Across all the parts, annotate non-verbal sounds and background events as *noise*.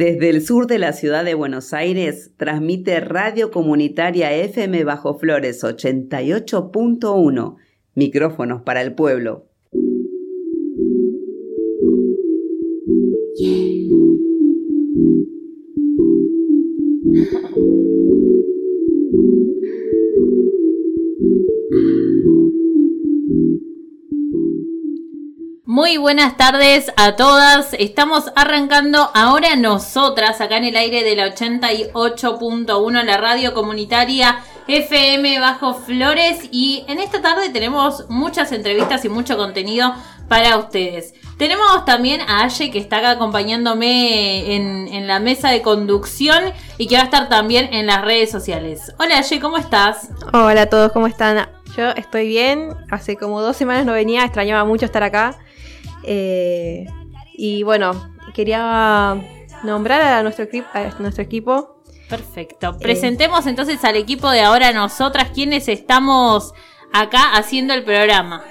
Desde el sur de la ciudad de Buenos Aires, transmite Radio Comunitaria FM Bajo Flores 88.1. Micrófonos para el pueblo. Muy buenas tardes a todas. Estamos arrancando ahora nosotras acá en el aire de la 88.1, la radio comunitaria FM Bajo Flores. Y en esta tarde tenemos muchas entrevistas y mucho contenido para ustedes. Tenemos también a Aye que está acá acompañándome en, la mesa de conducción y que va a estar también en las redes sociales. Hola Aye, ¿cómo estás? Hola a todos, ¿cómo están? Yo estoy bien, hace como dos semanas no venía, extrañaba mucho estar acá. Eh, y bueno, quería nombrar a nuestro, a nuestro equipo. Perfecto. Presentemos entonces al equipo de ahora nosotras, quienes estamos acá haciendo el programa.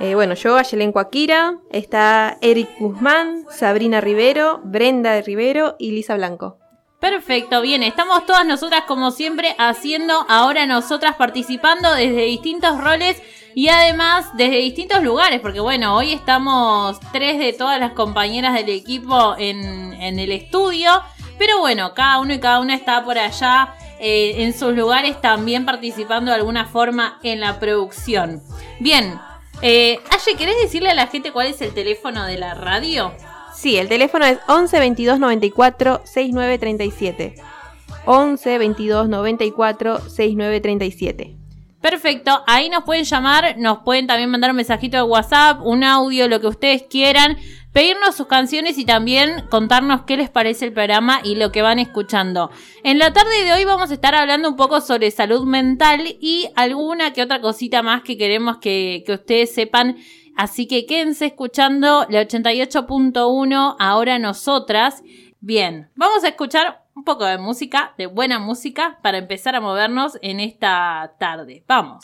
Eh, bueno, yo, Ayelenco Akira, está Eric Guzmán, Sabrina Rivero, Brenda Rivero y Lisa Blanco. Perfecto, bien, estamos todas nosotras como siempre haciendo ahora nosotras participando desde distintos roles y además desde distintos lugares, porque bueno, hoy estamos tres de todas las compañeras del equipo en, el estudio, pero bueno, cada uno y cada una está por allá eh, en sus lugares también participando de alguna forma en la producción. Bien, eh, Aye, ¿querés decirle a la gente cuál es el teléfono de la radio? Sí, el teléfono es 11 22 94 69 37. 11 22 94 69 37. Perfecto, ahí nos pueden llamar, nos pueden también mandar un mensajito de WhatsApp, un audio, lo que ustedes quieran, pedirnos sus canciones y también contarnos qué les parece el programa y lo que van escuchando. En la tarde de hoy vamos a estar hablando un poco sobre salud mental y alguna que otra cosita más que queremos que, que ustedes sepan Así que quédense escuchando la 88.1, ahora nosotras. Bien, vamos a escuchar un poco de música, de buena música, para empezar a movernos en esta tarde. Vamos.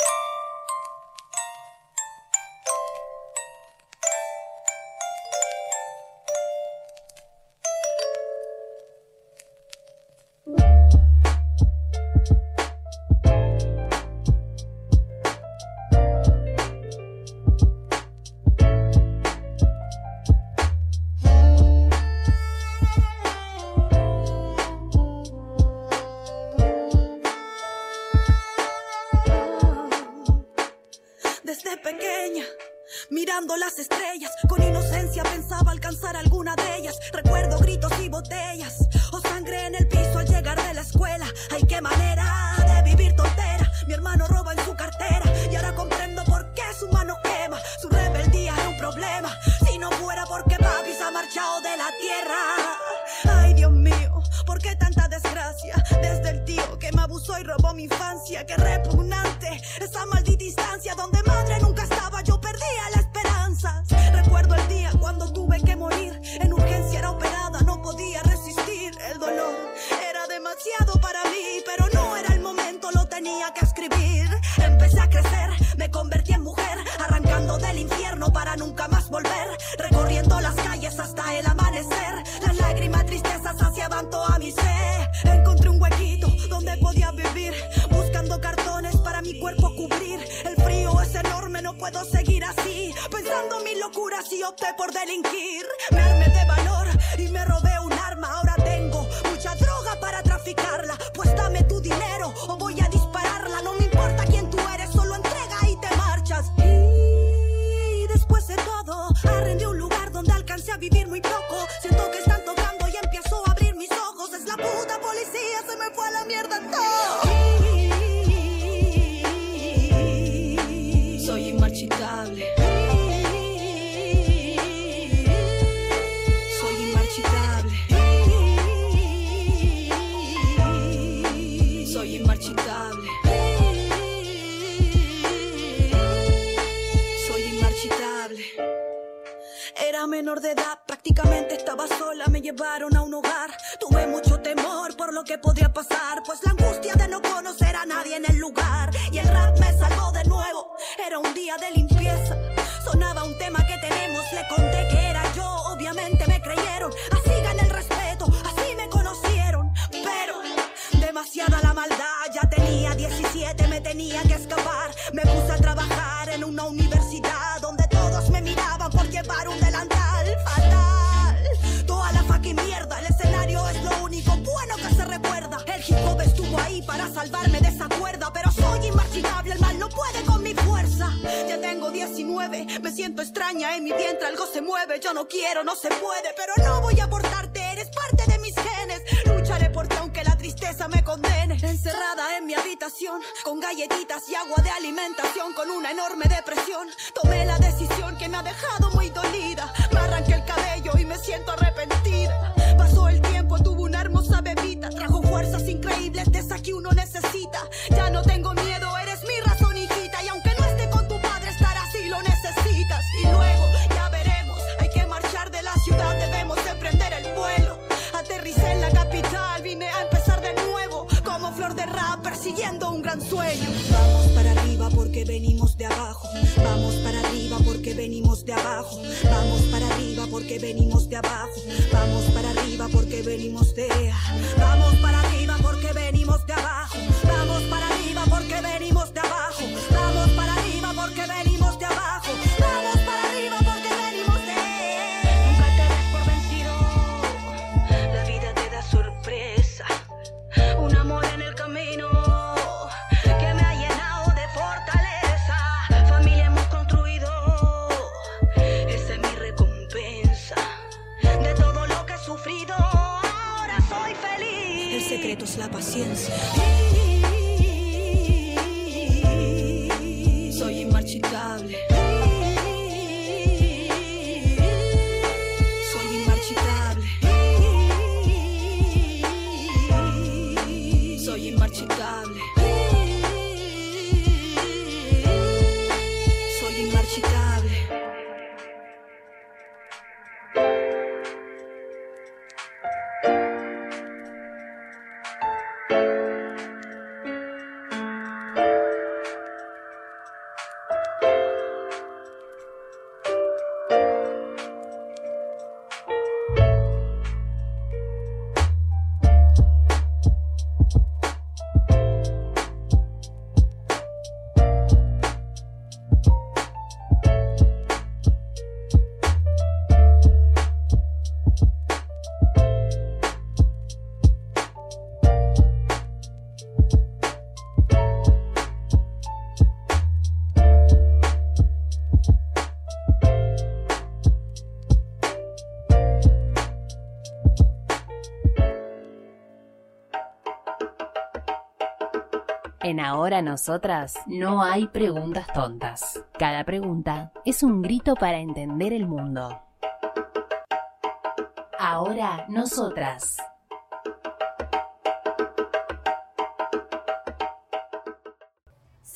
Le conté de abajo. Vamos para arriba porque venimos de abajo. Vamos para arriba porque venimos de. Vamos para arriba En Ahora Nosotras no hay preguntas tontas. Cada pregunta es un grito para entender el mundo. Ahora Nosotras.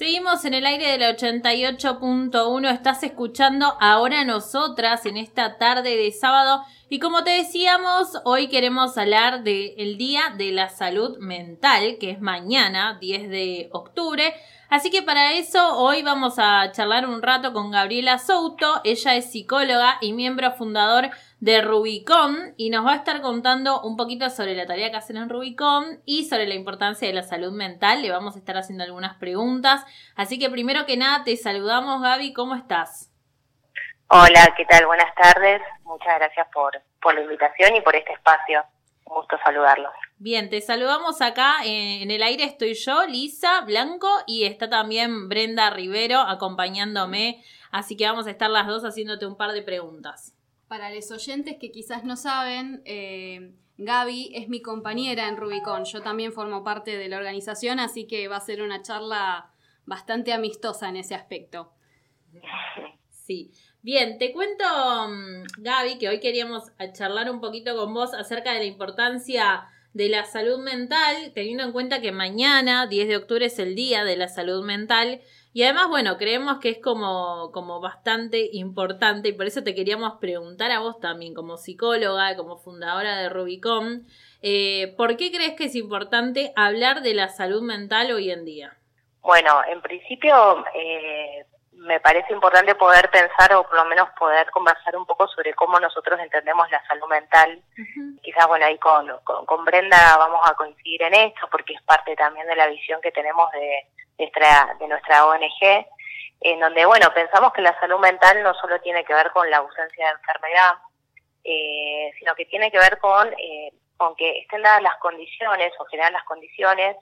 Seguimos en el aire del 88.1, estás escuchando ahora nosotras en esta tarde de sábado y como te decíamos, hoy queremos hablar del Día de la Salud Mental, que es mañana, 10 de octubre. Así que para eso hoy vamos a charlar un rato con Gabriela Souto, ella es psicóloga y miembro fundador de Rubicon y nos va a estar contando un poquito sobre la tarea que hacen en Rubicon y sobre la importancia de la salud mental. Le vamos a estar haciendo algunas preguntas. Así que primero que nada te saludamos Gaby, ¿cómo estás? Hola, ¿qué tal? Buenas tardes. Muchas gracias por, por la invitación y por este espacio. Un gusto saludarlos. Bien, te saludamos acá en el aire. Estoy yo, Lisa Blanco, y está también Brenda Rivero acompañándome. Así que vamos a estar las dos haciéndote un par de preguntas. Para los oyentes que quizás no saben, eh, Gaby es mi compañera en Rubicon. Yo también formo parte de la organización, así que va a ser una charla bastante amistosa en ese aspecto. *laughs* Sí. Bien, te cuento, mm, Gaby, que hoy queríamos charlar un poquito con vos acerca de la importancia de la salud mental, teniendo en cuenta que mañana, 10 de octubre, es el Día de la Salud Mental. Y además, bueno, creemos que es como, como bastante importante y por eso te queríamos preguntar a vos también, como psicóloga, como fundadora de Rubicon, eh, ¿por qué crees que es importante hablar de la salud mental hoy en día? Bueno, en principio eh, me parece importante poder pensar o por lo menos poder conversar un poco sobre cómo nosotros entendemos la salud mental. Quizás, bueno, ahí con, con, con Brenda vamos a coincidir en esto porque es parte también de la visión que tenemos de nuestra, de nuestra ONG, en donde, bueno, pensamos que la salud mental no solo tiene que ver con la ausencia de enfermedad, eh, sino que tiene que ver con, eh, con que estén dadas las condiciones o generar las condiciones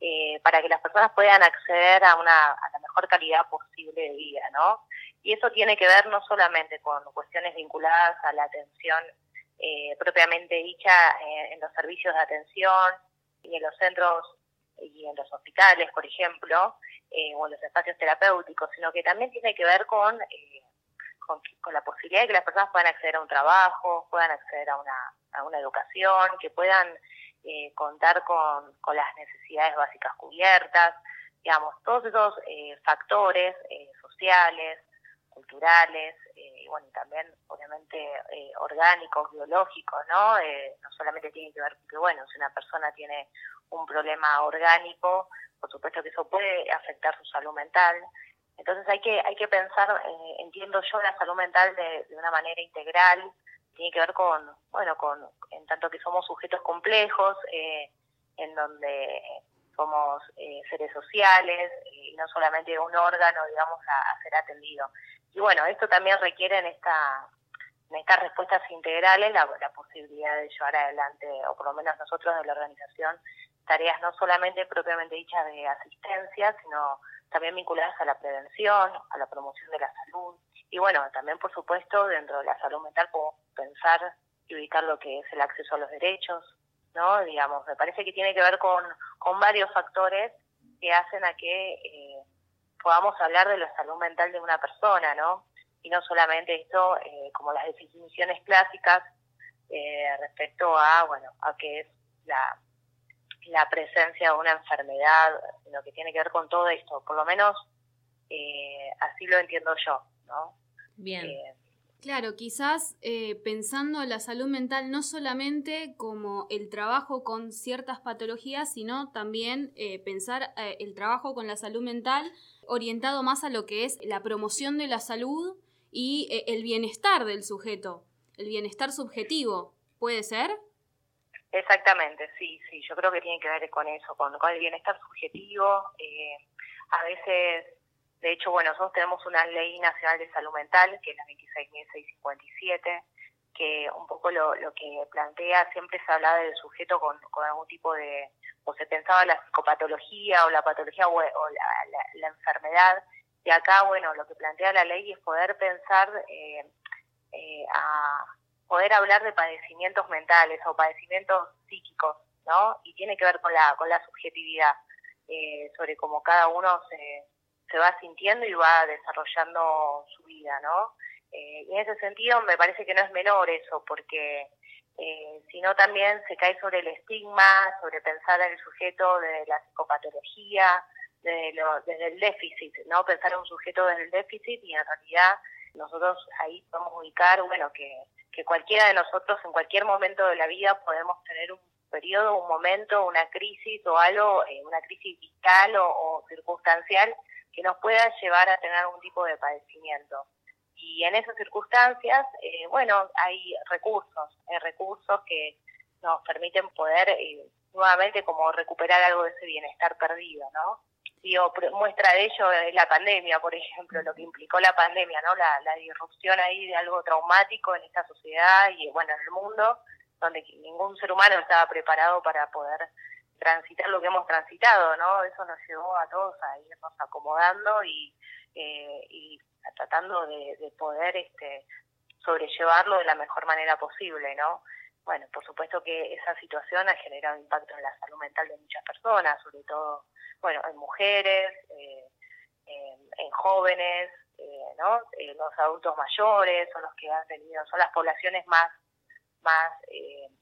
eh, para que las personas puedan acceder a, una, a mejor calidad posible de vida, ¿no? Y eso tiene que ver no solamente con cuestiones vinculadas a la atención eh, propiamente dicha eh, en los servicios de atención y en los centros y en los hospitales, por ejemplo, o en los espacios terapéuticos, sino que también tiene que ver con, con, con, la posibilidad de que las personas puedan acceder a un trabajo, puedan acceder a una, a una educación, que puedan eh, contar con, con, las necesidades básicas cubiertas, digamos, todos esos eh, factores eh, sociales, culturales, y bueno, también obviamente orgánicos, biológicos, ¿no? no solamente tiene que ver con que, bueno, si una persona tiene un problema orgánico, por supuesto que eso puede afectar su salud mental, entonces hay que hay que pensar, entiendo yo, la salud mental de, de, una manera integral, tiene que ver con, bueno, con, en tanto que somos sujetos complejos, eh, en donde somos eh, seres sociales y no solamente un órgano, digamos, a, ser atendido. Y bueno, esto también requiere en esta en estas respuestas integrales la, la posibilidad de llevar adelante, o por lo menos nosotros de la organización, tareas no solamente propiamente dichas de asistencia, sino también vinculadas a la prevención, a la promoción de la salud, y bueno, también por supuesto dentro de la salud mental podemos pensar y ubicar lo que es el acceso a los derechos, ¿no? Digamos, me parece que tiene que ver con, con varios factores que hacen a que eh, podamos hablar de la salud mental de una persona, ¿no? Y no solamente esto, eh, como las definiciones clásicas eh, respecto a, bueno, a qué es la, la presencia de una enfermedad, sino que tiene que ver con todo esto, por lo menos así lo entiendo yo, ¿no? Bien. Eh, claro, quizás eh, pensando la salud mental no solamente como el trabajo con ciertas patologías, sino también eh, pensar el trabajo con la salud mental orientado más a lo que es la promoción de la salud y el bienestar del sujeto, el bienestar subjetivo. ¿Puede ser? Exactamente, sí, sí, yo creo que tiene que ver con eso, con, con el bienestar subjetivo. a veces de hecho, bueno, nosotros tenemos una ley nacional de salud mental, que es la 26.657, que un poco lo, lo que plantea, siempre se hablaba del sujeto con, algún tipo de, o se pensaba la psicopatología o la patología o, la, enfermedad, y acá, bueno, lo que plantea la ley es poder pensar, eh, eh, a poder hablar de padecimientos mentales o padecimientos psíquicos, ¿no? Y tiene que ver con la, con la subjetividad, eh, sobre cómo cada uno se, se va sintiendo y va desarrollando su vida, ¿no? Eh, y en ese sentido me parece que no es menor eso, porque eh, sino también se cae sobre el estigma, sobre pensar en el sujeto de la psicopatología, desde, el déficit, ¿no? Pensar en un sujeto desde el déficit y en realidad nosotros ahí podemos ubicar, bueno, que, que cualquiera de nosotros en cualquier momento de la vida podemos tener un periodo, un momento, una crisis o algo, eh, una crisis vital o circunstancial que nos pueda llevar a tener algún tipo de padecimiento. Y en esas circunstancias, eh, bueno, hay recursos, hay recursos que nos permiten poder eh, nuevamente como recuperar algo de ese bienestar perdido, ¿no? Digo, muestra de ello es la pandemia, por ejemplo, lo que implicó la pandemia, ¿no? La, la disrupción ahí de algo traumático en esta sociedad y, bueno, en el mundo, donde ningún ser humano estaba preparado para poder transitar lo que hemos transitado, ¿no? Eso nos llevó a todos a irnos acomodando y, eh, y tratando de, poder este, sobrellevarlo de la mejor manera posible, ¿no? Bueno, por supuesto que esa situación ha generado impacto en la salud mental de muchas personas, sobre todo, bueno, en mujeres, eh, en, jóvenes, eh, ¿no? los adultos mayores son los que han tenido, son las poblaciones más, más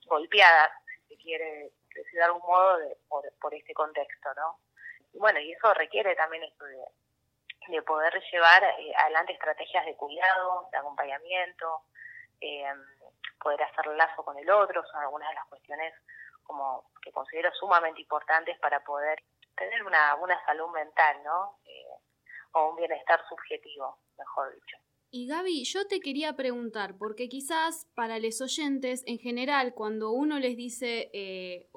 golpeadas, si se quiere decir de algún modo, de, por, este contexto, ¿no? Y bueno, y eso requiere también esto de, poder llevar eh, adelante estrategias de cuidado, de acompañamiento, eh, poder hacer lazo con el otro, son algunas de las cuestiones como que considero sumamente importantes para poder tener una, una salud mental, ¿no? Eh, o un bienestar subjetivo, mejor dicho. Y Gaby, yo te quería preguntar, porque quizás para los oyentes, en general, cuando uno les dice eh,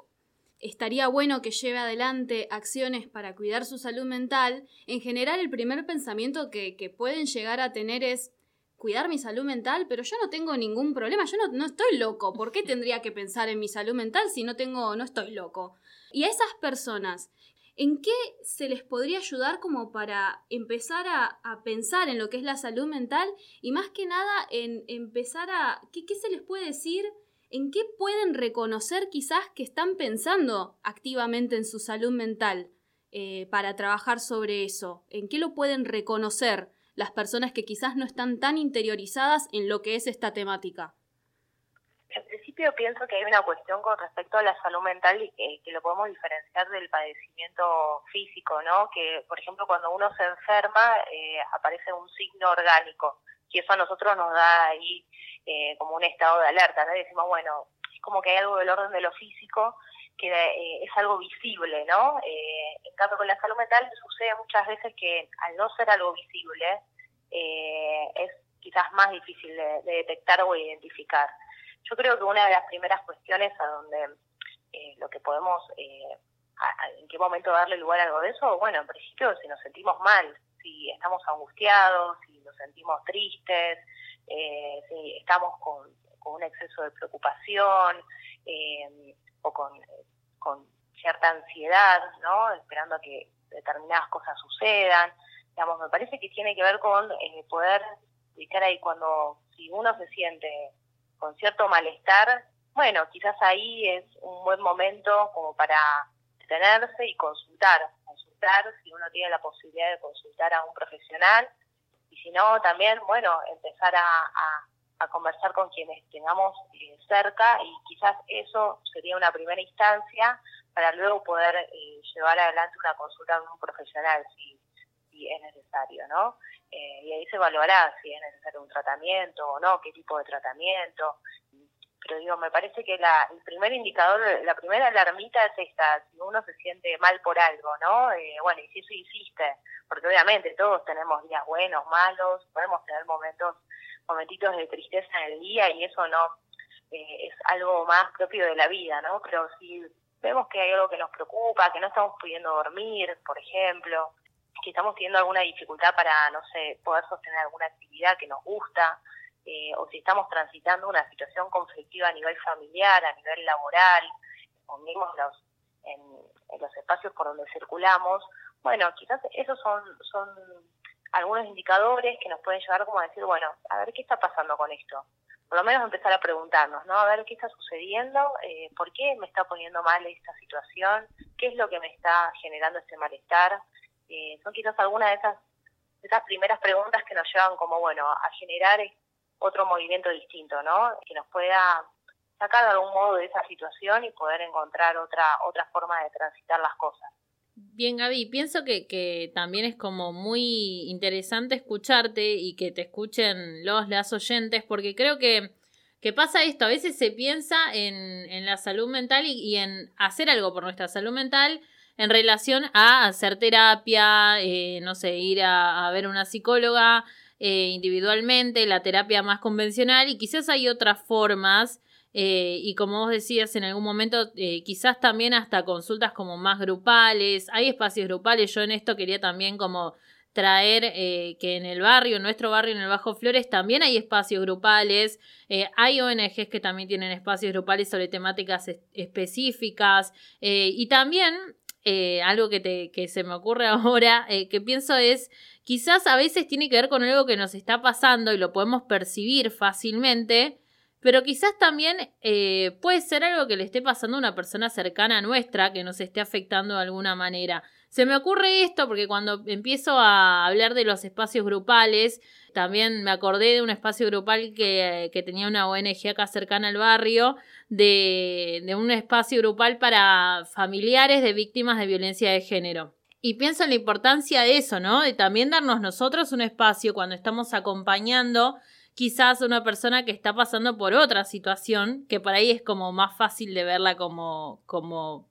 estaría bueno que lleve adelante acciones para cuidar su salud mental, en general el primer pensamiento que, pueden llegar a tener es cuidar mi salud mental, pero yo no tengo ningún problema, yo no, no, estoy loco, ¿por qué tendría que pensar en mi salud mental si no tengo, no estoy loco? Y a esas personas, ¿En qué se les podría ayudar como para empezar a, pensar en lo que es la salud mental y más que nada en empezar a... ¿Qué, qué se les puede decir? ¿En qué pueden reconocer quizás que están pensando activamente en su salud mental eh, para trabajar sobre eso? ¿En qué lo pueden reconocer las personas que quizás no están tan interiorizadas en lo que es esta temática? En principio pienso que hay una cuestión con respecto a la salud mental y que, lo podemos diferenciar del padecimiento físico, ¿no? Que, por ejemplo, cuando uno se enferma eh, aparece un signo orgánico y eso a nosotros nos da ahí eh, como un estado de alerta, ¿no? decimos, bueno, es como que hay algo del orden de lo físico que eh, es algo visible, ¿no? en cambio, con la salud mental sucede muchas veces que al no ser algo visible es quizás más difícil de detectar o identificar. Yo creo que una de las primeras cuestiones a donde eh, lo que podemos, eh, en qué momento darle lugar a algo de eso, bueno, en principio si nos sentimos mal, si estamos angustiados, si nos sentimos tristes, eh, si estamos con, un exceso de preocupación o con, con cierta ansiedad, ¿no? Esperando a que determinadas cosas sucedan. Digamos, me parece que tiene que ver con poder ubicar ahí cuando, si uno se siente con cierto malestar, bueno, quizás ahí es un buen momento como para detenerse y consultar, consultar si uno tiene la posibilidad de consultar a un profesional y si no, también, bueno, empezar a, conversar con quienes tengamos eh, cerca y quizás eso sería una primera instancia para luego poder eh, llevar adelante una consulta con un profesional si, si es necesario, ¿no? Eh, y ahí se evaluará si es necesario un tratamiento o no, qué tipo de tratamiento. Pero digo, me parece que la, el primer indicador, la primera alarmita es esta, si uno se siente mal por algo, ¿no? Eh, bueno, y si eso insiste, porque obviamente todos tenemos días buenos, malos, podemos tener momentos, momentitos de tristeza en el día y eso no eh, es algo más propio de la vida, ¿no? Pero si vemos que hay algo que nos preocupa, que no estamos pudiendo dormir, por ejemplo, que estamos teniendo alguna dificultad para, no sé, poder sostener alguna actividad que nos gusta, eh, o si estamos transitando una situación conflictiva a nivel familiar, a nivel laboral, o mismo los, en, los espacios por donde circulamos, bueno, quizás esos son, son algunos indicadores que nos pueden llevar como a decir, bueno, a ver qué está pasando con esto. Por lo menos empezar a preguntarnos, ¿no? A ver qué está sucediendo, eh, por qué me está poniendo mal esta situación, qué es lo que me está generando este malestar, eh, son quizás algunas de esas, esas primeras preguntas que nos llevan como, bueno, a generar otro movimiento distinto, ¿no? Que nos pueda sacar de algún modo de esa situación y poder encontrar otra, otra forma de transitar las cosas. Bien, Gaby, pienso que, que también es como muy interesante escucharte y que te escuchen los, las oyentes, porque creo que, que pasa esto, a veces se piensa en, en la salud mental y, y en hacer algo por nuestra salud mental, en relación a hacer terapia, eh, no sé, ir a, ver una psicóloga eh, individualmente, la terapia más convencional y quizás hay otras formas. Eh, y como vos decías en algún momento, quizás también hasta consultas como más grupales, hay espacios grupales, yo en esto quería también como traer que en el barrio, en nuestro barrio, en el Bajo Flores, también hay espacios grupales, hay ONGs que también tienen espacios grupales sobre temáticas específicas y también eh, algo que, te, que se me ocurre *laughs* ahora, eh, que pienso es, quizás a veces tiene que ver con algo que nos está pasando y lo podemos percibir fácilmente, pero quizás también eh, puede ser algo que le esté pasando a una persona cercana a nuestra que nos esté afectando de alguna manera. Se me ocurre esto porque cuando empiezo a hablar de los espacios grupales, también me acordé de un espacio grupal que, tenía una ONG acá cercana al barrio, de, de un espacio grupal para familiares de víctimas de violencia de género. Y pienso en la importancia de eso, ¿no? De también darnos nosotros un espacio cuando estamos acompañando quizás una persona que está pasando por otra situación, que por ahí es como más fácil de verla como, como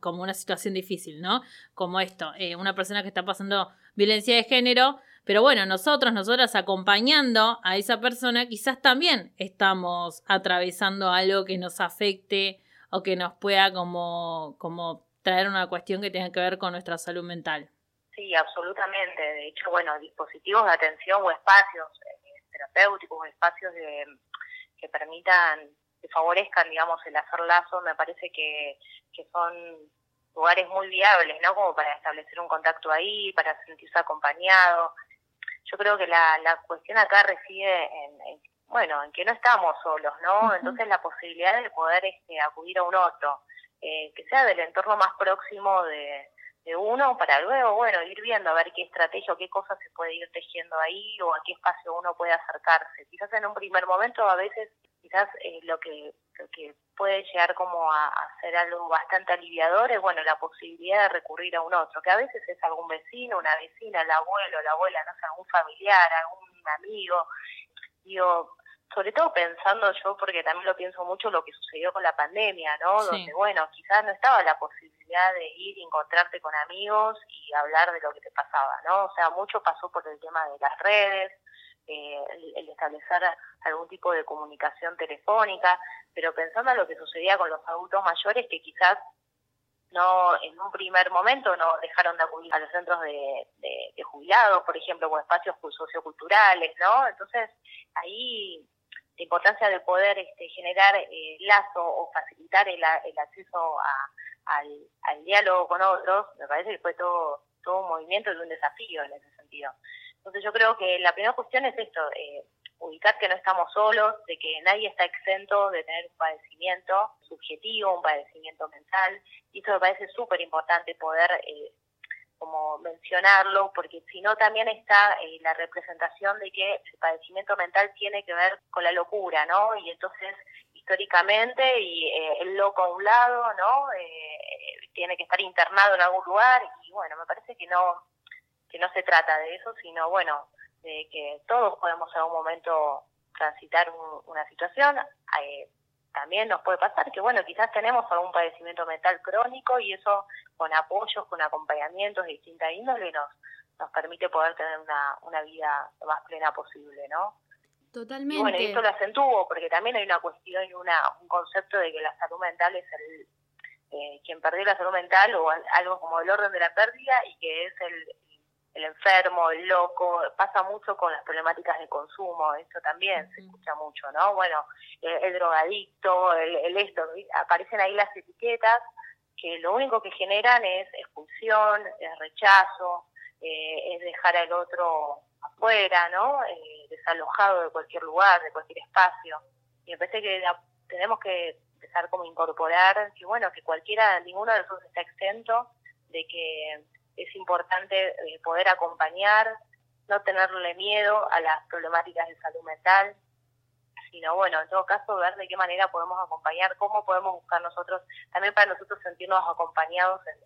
como una situación difícil, ¿no? Como esto, eh, una persona que está pasando violencia de género, pero bueno, nosotros, nosotras acompañando a esa persona, quizás también estamos atravesando algo que nos afecte o que nos pueda como, como traer una cuestión que tenga que ver con nuestra salud mental. Sí, absolutamente. De hecho, bueno, dispositivos de atención o espacios eh, terapéuticos espacios que permitan que favorezcan, digamos, el hacer lazo, me parece que, que son lugares muy viables, ¿no? Como para establecer un contacto ahí, para sentirse acompañado. Yo creo que la, la cuestión acá reside en, bueno, en que no estamos solos, ¿no? Entonces la posibilidad de poder este, acudir a un otro, eh, que sea del entorno más próximo de, de uno para luego, bueno, ir viendo a ver qué estrategia o qué cosas se puede ir tejiendo ahí o a qué espacio uno puede acercarse. Quizás en un primer momento a veces quizás eh, lo que lo que puede llegar como a, hacer ser algo bastante aliviador es bueno la posibilidad de recurrir a un otro, que a veces es algún vecino, una vecina, el abuelo, la abuela, no sé, algún familiar, algún amigo. Digo, sobre todo pensando yo, porque también lo pienso mucho, lo que sucedió con la pandemia, ¿no? Donde, bueno, quizás no estaba la posibilidad de ir y encontrarte con amigos y hablar de lo que te pasaba, ¿no? O sea, mucho pasó por el tema de las redes, eh, el, establecer algún tipo de comunicación telefónica, pero pensando en lo que sucedía con los adultos mayores que quizás no en un primer momento no dejaron de acudir a los centros de, de jubilados, por ejemplo, o espacios socioculturales, ¿no? Entonces, ahí la importancia de poder este, generar eh, lazo o facilitar el, acceso al, diálogo con otros, me parece que fue todo, todo un movimiento y un desafío en ese sentido. Entonces yo creo que la primera cuestión es esto, eh, ubicar que no estamos solos, de que nadie está exento de tener un padecimiento subjetivo, un padecimiento mental, y eso me parece súper importante poder eh, como mencionarlo, porque si no también está eh, la representación de que el padecimiento mental tiene que ver con la locura, ¿no? Y entonces históricamente y eh, el loco a un lado, ¿no? Eh, tiene que estar internado en algún lugar y bueno, me parece que no que no se trata de eso, sino bueno, de que todos podemos en algún momento transitar una situación. Eh, también nos puede pasar que, bueno, quizás tenemos algún padecimiento mental crónico y eso con apoyos, con acompañamientos de distinta índole nos, nos permite poder tener una, una vida lo más plena posible, ¿no? Totalmente. Y bueno, esto lo acentúo porque también hay una cuestión y una, un concepto de que la salud mental es el, eh, quien perdió la salud mental o algo como el orden de la pérdida y que es el, el enfermo, el loco, pasa mucho con las problemáticas de consumo, eso también se escucha mucho, ¿no? Bueno, el, drogadicto, el, esto, aparecen ahí las etiquetas que lo único que generan es expulsión, es rechazo, eh, es dejar al otro afuera, ¿no? Eh, desalojado de cualquier lugar, de cualquier espacio. Y me parece que tenemos que empezar como incorporar que, bueno, que cualquiera, ninguno de nosotros está exento de que es importante eh, poder acompañar, no tenerle miedo a las problemáticas de salud mental, sino bueno, en todo caso ver de qué manera podemos acompañar, cómo podemos buscar nosotros, también para nosotros sentirnos acompañados en,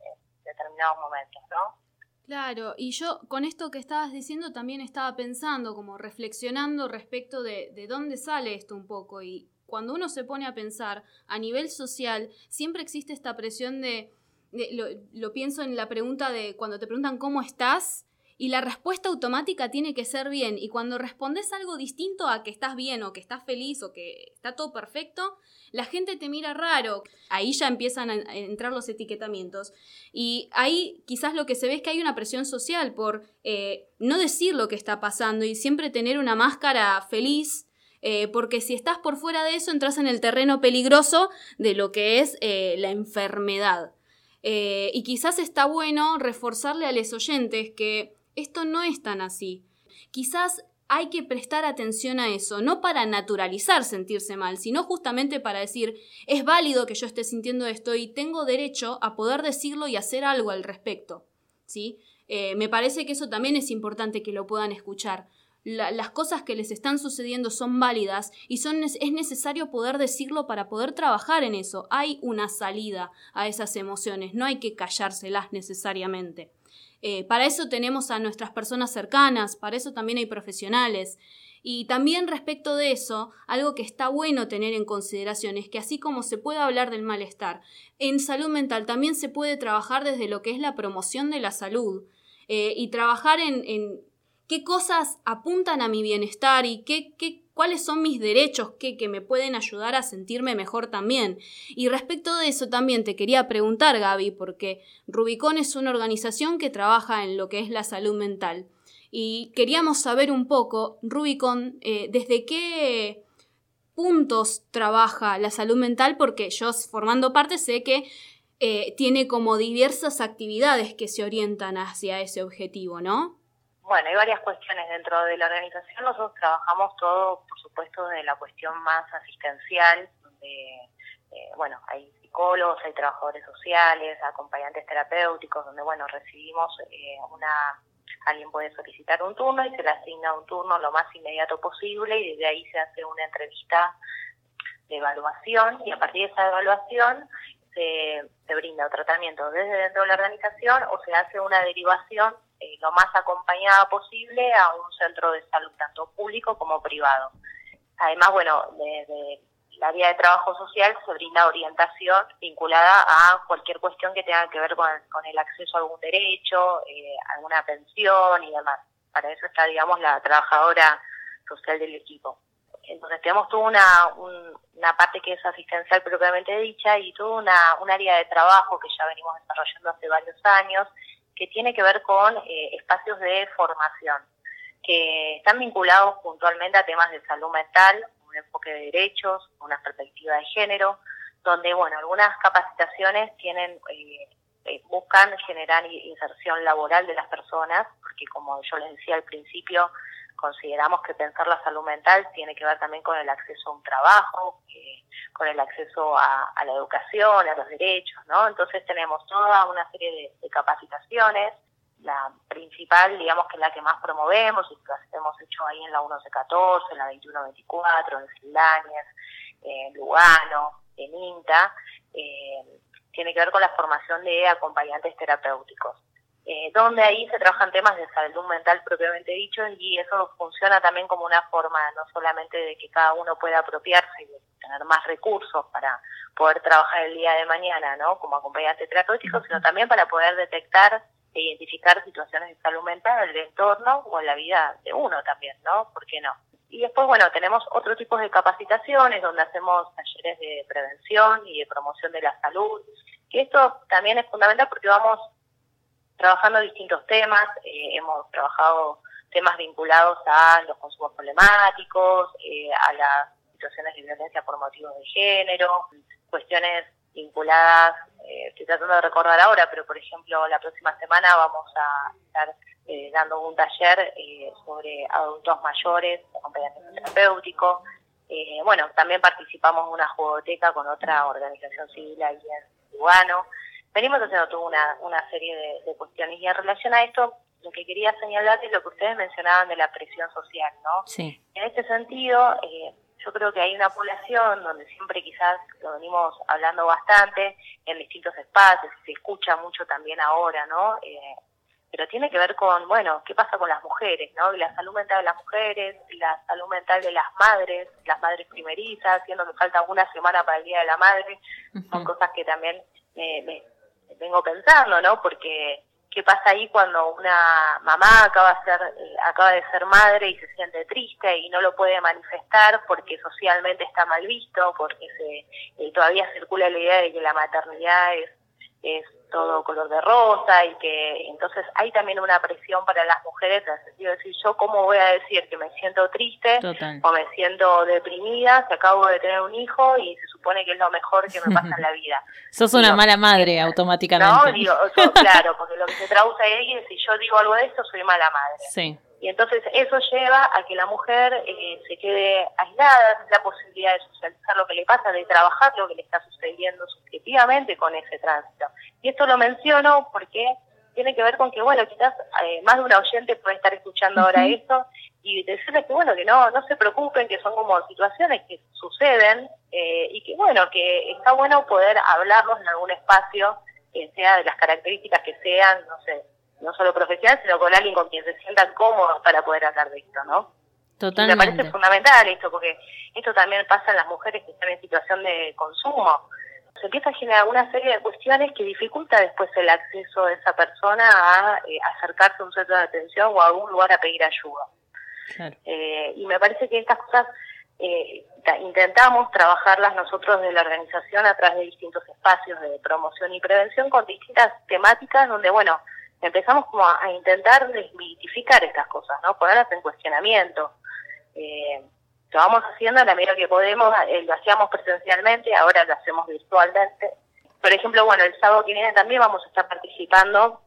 determinados momentos, ¿no? Claro, y yo con esto que estabas diciendo también estaba pensando, como reflexionando respecto de, de dónde sale esto un poco. Y cuando uno se pone a pensar a nivel social, siempre existe esta presión de lo, pienso en la pregunta de cuando te preguntan cómo estás y la respuesta automática tiene que ser bien. Y cuando respondes algo distinto a que estás bien o que estás feliz o que está todo perfecto, la gente te mira raro. Ahí ya empiezan a entrar los etiquetamientos. Y ahí quizás lo que se ve es que hay una presión social por eh, no decir lo que está pasando y siempre tener una máscara feliz. Eh, porque si estás por fuera de eso, entras en el terreno peligroso de lo que es eh, la enfermedad. Eh, y quizás está bueno reforzarle a los oyentes que esto no es tan así. Quizás hay que prestar atención a eso, no para naturalizar sentirse mal, sino justamente para decir, es válido que yo esté sintiendo esto y tengo derecho a poder decirlo y hacer algo al respecto. ¿sí? Eh, me parece que eso también es importante que lo puedan escuchar las cosas que les están sucediendo son válidas y son, es necesario poder decirlo para poder trabajar en eso. Hay una salida a esas emociones, no hay que callárselas necesariamente. Eh, para eso tenemos a nuestras personas cercanas, para eso también hay profesionales. Y también respecto de eso, algo que está bueno tener en consideración es que así como se puede hablar del malestar, en salud mental también se puede trabajar desde lo que es la promoción de la salud. Eh, y trabajar en, qué cosas apuntan a mi bienestar y qué, qué, cuáles son mis derechos que, que me pueden ayudar a sentirme mejor también. Y respecto de eso también te quería preguntar, Gaby, porque Rubicón es una organización que trabaja en lo que es la salud mental. Y queríamos saber un poco, Rubicon, eh, desde qué puntos trabaja la salud mental, porque yo formando parte sé que eh, tiene como diversas actividades que se orientan hacia ese objetivo, ¿no? Bueno, hay varias cuestiones dentro de la organización. Nosotros trabajamos todo, por supuesto, de la cuestión más asistencial, donde, eh, bueno, hay psicólogos, hay trabajadores sociales, acompañantes terapéuticos, donde, bueno, recibimos eh, una alguien puede solicitar un turno y se le asigna un turno lo más inmediato posible y desde ahí se hace una entrevista de evaluación y a partir de esa evaluación se, se brinda un tratamiento desde dentro de la organización o se hace una derivación eh, lo más acompañada posible a un centro de salud, tanto público como privado. Además, bueno, desde la vía de trabajo social se brinda orientación vinculada a cualquier cuestión que tenga que ver con, el acceso a algún derecho, eh, alguna pensión y demás. Para eso está, digamos, la trabajadora social del equipo. Entonces tenemos toda una, una parte que es asistencial propiamente dicha y toda una, un área de trabajo que ya venimos desarrollando hace varios años que tiene que ver con eh, espacios de formación que están vinculados puntualmente a temas de salud mental, un enfoque de derechos, una perspectiva de género, donde bueno algunas capacitaciones tienen eh, eh, buscan generar inserción laboral de las personas, porque como yo les decía al principio, consideramos que pensar la salud mental tiene que ver también con el acceso a un trabajo, con el acceso a, la educación, a los derechos, ¿no? Entonces tenemos toda una serie de, capacitaciones, la principal, digamos que es la que más promovemos, y que hemos hecho ahí en la 1114, en la 2124, en Sildañez, en Lugano, en INTA, eh, tiene que ver con la formación de acompañantes terapéuticos. Eh, donde ahí se trabajan temas de salud mental propiamente dicho y eso funciona también como una forma no solamente de que cada uno pueda apropiarse y tener más recursos para poder trabajar el día de mañana, ¿no? Como acompañante terapéutico, sino también para poder detectar e identificar situaciones de salud mental en el entorno o en la vida de uno también, ¿no? ¿Por qué no? Y después, bueno, tenemos otro tipo de capacitaciones donde hacemos talleres de prevención y de promoción de la salud. Y esto también es fundamental porque vamos trabajando distintos temas, eh, hemos trabajado temas vinculados a los consumos problemáticos, eh, a las situaciones de violencia por motivos de género, cuestiones vinculadas, eh, estoy tratando de recordar ahora, pero por ejemplo la próxima semana vamos a estar dando un taller sobre adultos mayores, acompañamiento terapéutico. bueno, también participamos en una jugoteca con otra organización civil ahí en Lugano venimos haciendo toda una, una serie de, cuestiones y en relación a esto lo que quería señalar es lo que ustedes mencionaban de la presión social, ¿no? Sí. En este sentido, eh, yo creo que hay una población donde siempre quizás lo venimos hablando bastante en distintos espacios, se escucha mucho también ahora, ¿no? Eh, pero tiene que ver con, bueno, qué pasa con las mujeres, ¿no? Y la salud mental de las mujeres, la salud mental de las madres, las madres primerizas, siendo que falta una semana para el Día de la Madre, son cosas que también me, vengo pensando, ¿no? Porque qué pasa ahí cuando una mamá acaba de ser eh, acaba de ser madre y se siente triste y no lo puede manifestar porque socialmente está mal visto, porque se eh, todavía circula la idea de que la maternidad es es todo color de rosa y que entonces hay también una presión para las mujeres en el sentido de decir yo cómo voy a decir que me siento triste o me siento deprimida si acabo de tener un hijo y se supone que es lo mejor que me pasa en la vida. *laughs* Sos una mala madre automáticamente. No, digo, *laughs* claro, porque lo que se traduce ahí es si yo digo algo de esto soy mala madre. Sí. Y entonces eso lleva a que la mujer eh, se quede aislada, la posibilidad de socializar lo que le pasa, de trabajar lo que le está sucediendo subjetivamente con ese tránsito. Y esto lo menciono porque tiene que ver con que, bueno, quizás eh, más de una oyente puede estar escuchando ahora esto y decirles que, bueno, que no, no se preocupen, que son como situaciones que suceden eh, y que, bueno, que está bueno poder hablarlos en algún espacio que sea de las características que sean, no sé, no solo profesional, sino con alguien con quien se sientan cómodos para poder hablar de esto, ¿no? Totalmente. me parece fundamental esto, porque esto también pasa en las mujeres que están en situación de consumo. Se empieza a generar una serie de cuestiones que dificulta después el acceso de esa persona a eh, acercarse a un centro de atención o a algún lugar a pedir ayuda. Eh, y me parece que estas cosas eh, intentamos trabajarlas nosotros de la organización a través de distintos espacios de promoción y prevención con distintas temáticas donde, bueno, empezamos como a, intentar desmitificar estas cosas, ¿no? Ponerlas en cuestionamiento. Eh, lo vamos haciendo a la medida que podemos, eh, lo hacíamos presencialmente, ahora lo hacemos virtualmente. por ejemplo, bueno, el sábado que viene también vamos a estar participando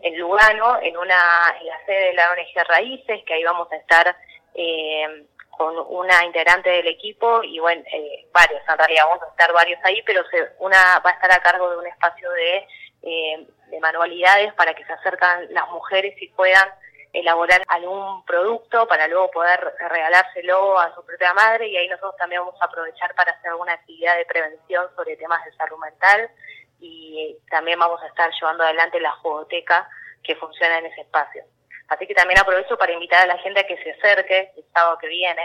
en Lugano, en una en la sede de la ONG Raíces, que ahí vamos a estar eh, con una integrante del equipo y bueno, eh, varios, en realidad vamos a estar varios ahí, pero se, una va a estar a cargo de un espacio de, eh, de manualidades para que se acercan las mujeres y puedan elaborar algún producto para luego poder regalárselo a su propia madre. Y ahí nosotros también vamos a aprovechar para hacer alguna actividad de prevención sobre temas de salud mental y también vamos a estar llevando adelante la jugoteca que funciona en ese espacio. Así que también aprovecho para invitar a la gente a que se acerque el sábado que viene,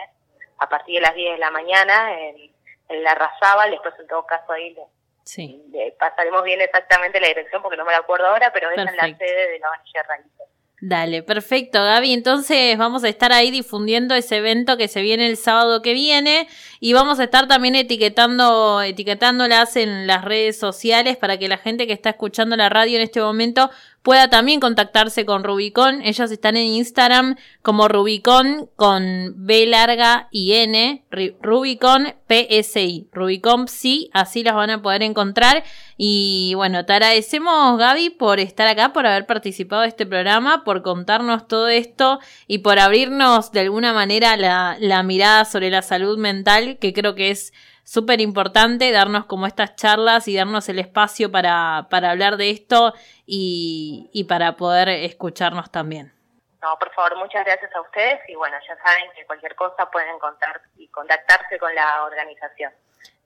a partir de las 10 de la mañana, en, la Razaba, después en todo caso ahí sí. pasaremos bien exactamente la dirección porque no me la acuerdo ahora, pero es en la sede de la ONG Raíces. Dale, perfecto, Gaby. Entonces vamos a estar ahí difundiendo ese evento que se viene el sábado que viene y vamos a estar también etiquetando, etiquetándolas en las redes sociales para que la gente que está escuchando la radio en este momento pueda también contactarse con Rubicon. Ellos están en Instagram como Rubicon con B larga y N, Rubicon PSI, Rubicon sí, así las van a poder encontrar. Y bueno, te agradecemos Gaby por estar acá, por haber participado de este programa, por contarnos todo esto y por abrirnos de alguna manera la, la mirada sobre la salud mental, que creo que es súper importante darnos como estas charlas y darnos el espacio para, para hablar de esto y, y para poder escucharnos también. No, por favor, muchas gracias a ustedes y bueno, ya saben que cualquier cosa pueden contar y contactarse con la organización.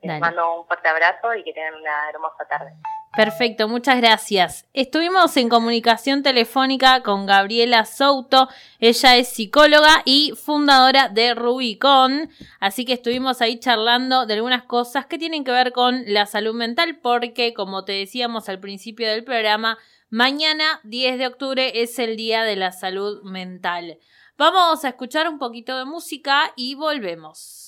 Les mando un fuerte abrazo y que tengan una hermosa tarde. Perfecto, muchas gracias. Estuvimos en comunicación telefónica con Gabriela Souto. Ella es psicóloga y fundadora de Rubicon. Así que estuvimos ahí charlando de algunas cosas que tienen que ver con la salud mental, porque como te decíamos al principio del programa, mañana 10 de octubre es el Día de la Salud Mental. Vamos a escuchar un poquito de música y volvemos.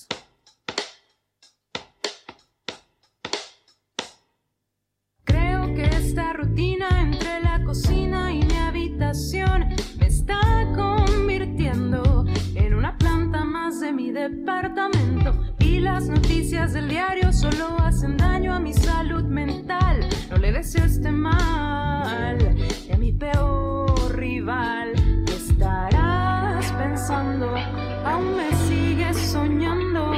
Esta rutina entre la cocina y mi habitación me está convirtiendo en una planta más de mi departamento. Y las noticias del diario solo hacen daño a mi salud mental. No le deseo este mal y a mi peor rival. ¿Qué estarás pensando? Aún me sigues soñando.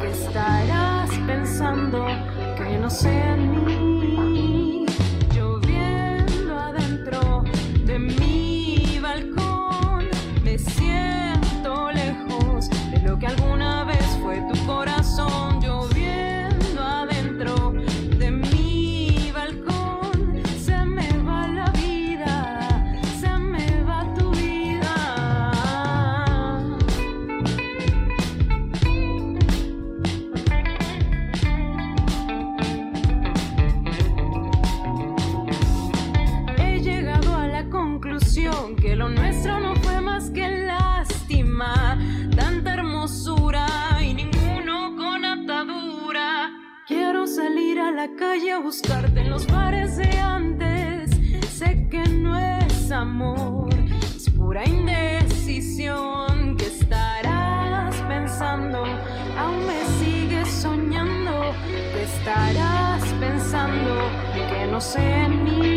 ¿Qué estarás pensando? Que no sea es pura indecisión. que estarás pensando? Aún me sigues soñando. que estarás pensando? Que no sé en mí.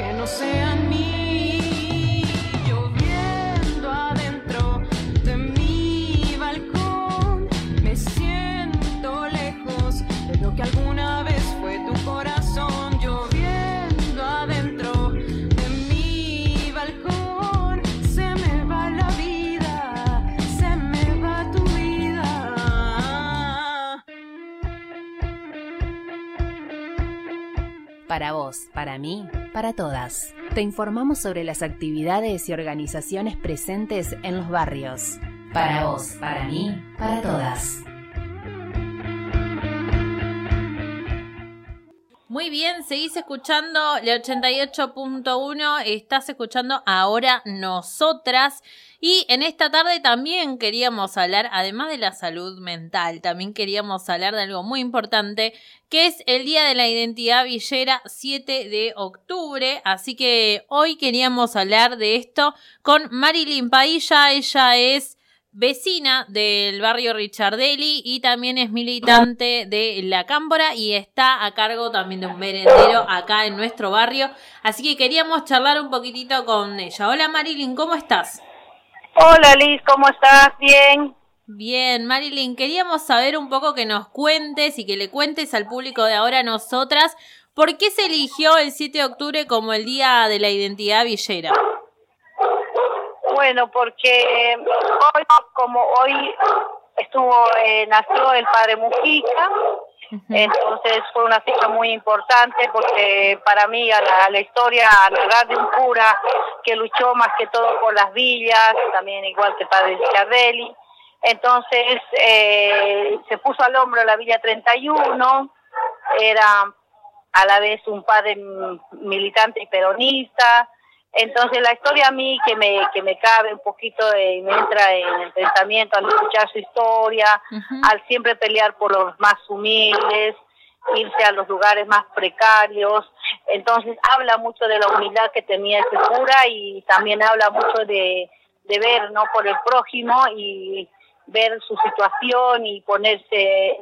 que no sean mí. Lloviendo adentro de mi balcón, me siento lejos de lo que alguna vez fue tu corazón. Lloviendo adentro de mi balcón, se me va la vida, se me va tu vida. Para vos, para mí para todas. Te informamos sobre las actividades y organizaciones presentes en los barrios. Para vos, para mí, para todas. Muy bien, seguís escuchando la 88.1, estás escuchando ahora nosotras y en esta tarde también queríamos hablar, además de la salud mental, también queríamos hablar de algo muy importante que es el Día de la Identidad Villera 7 de octubre, así que hoy queríamos hablar de esto con Marilyn Pailla, ella es vecina del barrio Richardelli y también es militante de la Cámpora y está a cargo también de un merendero acá en nuestro barrio. Así que queríamos charlar un poquitito con ella. Hola Marilyn, ¿cómo estás? Hola Liz, ¿cómo estás? Bien. Bien, Marilyn, queríamos saber un poco que nos cuentes y que le cuentes al público de ahora nosotras por qué se eligió el 7 de octubre como el Día de la Identidad Villera. Bueno, porque hoy, como hoy estuvo, eh, nació el padre Mujica, entonces fue una fecha muy importante porque para mí a la, la historia, a la de un cura que luchó más que todo por las villas, también igual que padre Ciardelli, entonces eh, se puso al hombro la Villa 31, era a la vez un padre militante y peronista, entonces la historia a mí que me, que me cabe un poquito y me entra en el pensamiento al escuchar su historia, al siempre pelear por los más humildes, irse a los lugares más precarios. Entonces habla mucho de la humildad que tenía ese cura y también habla mucho de, de ver no por el prójimo y ver su situación y ponerse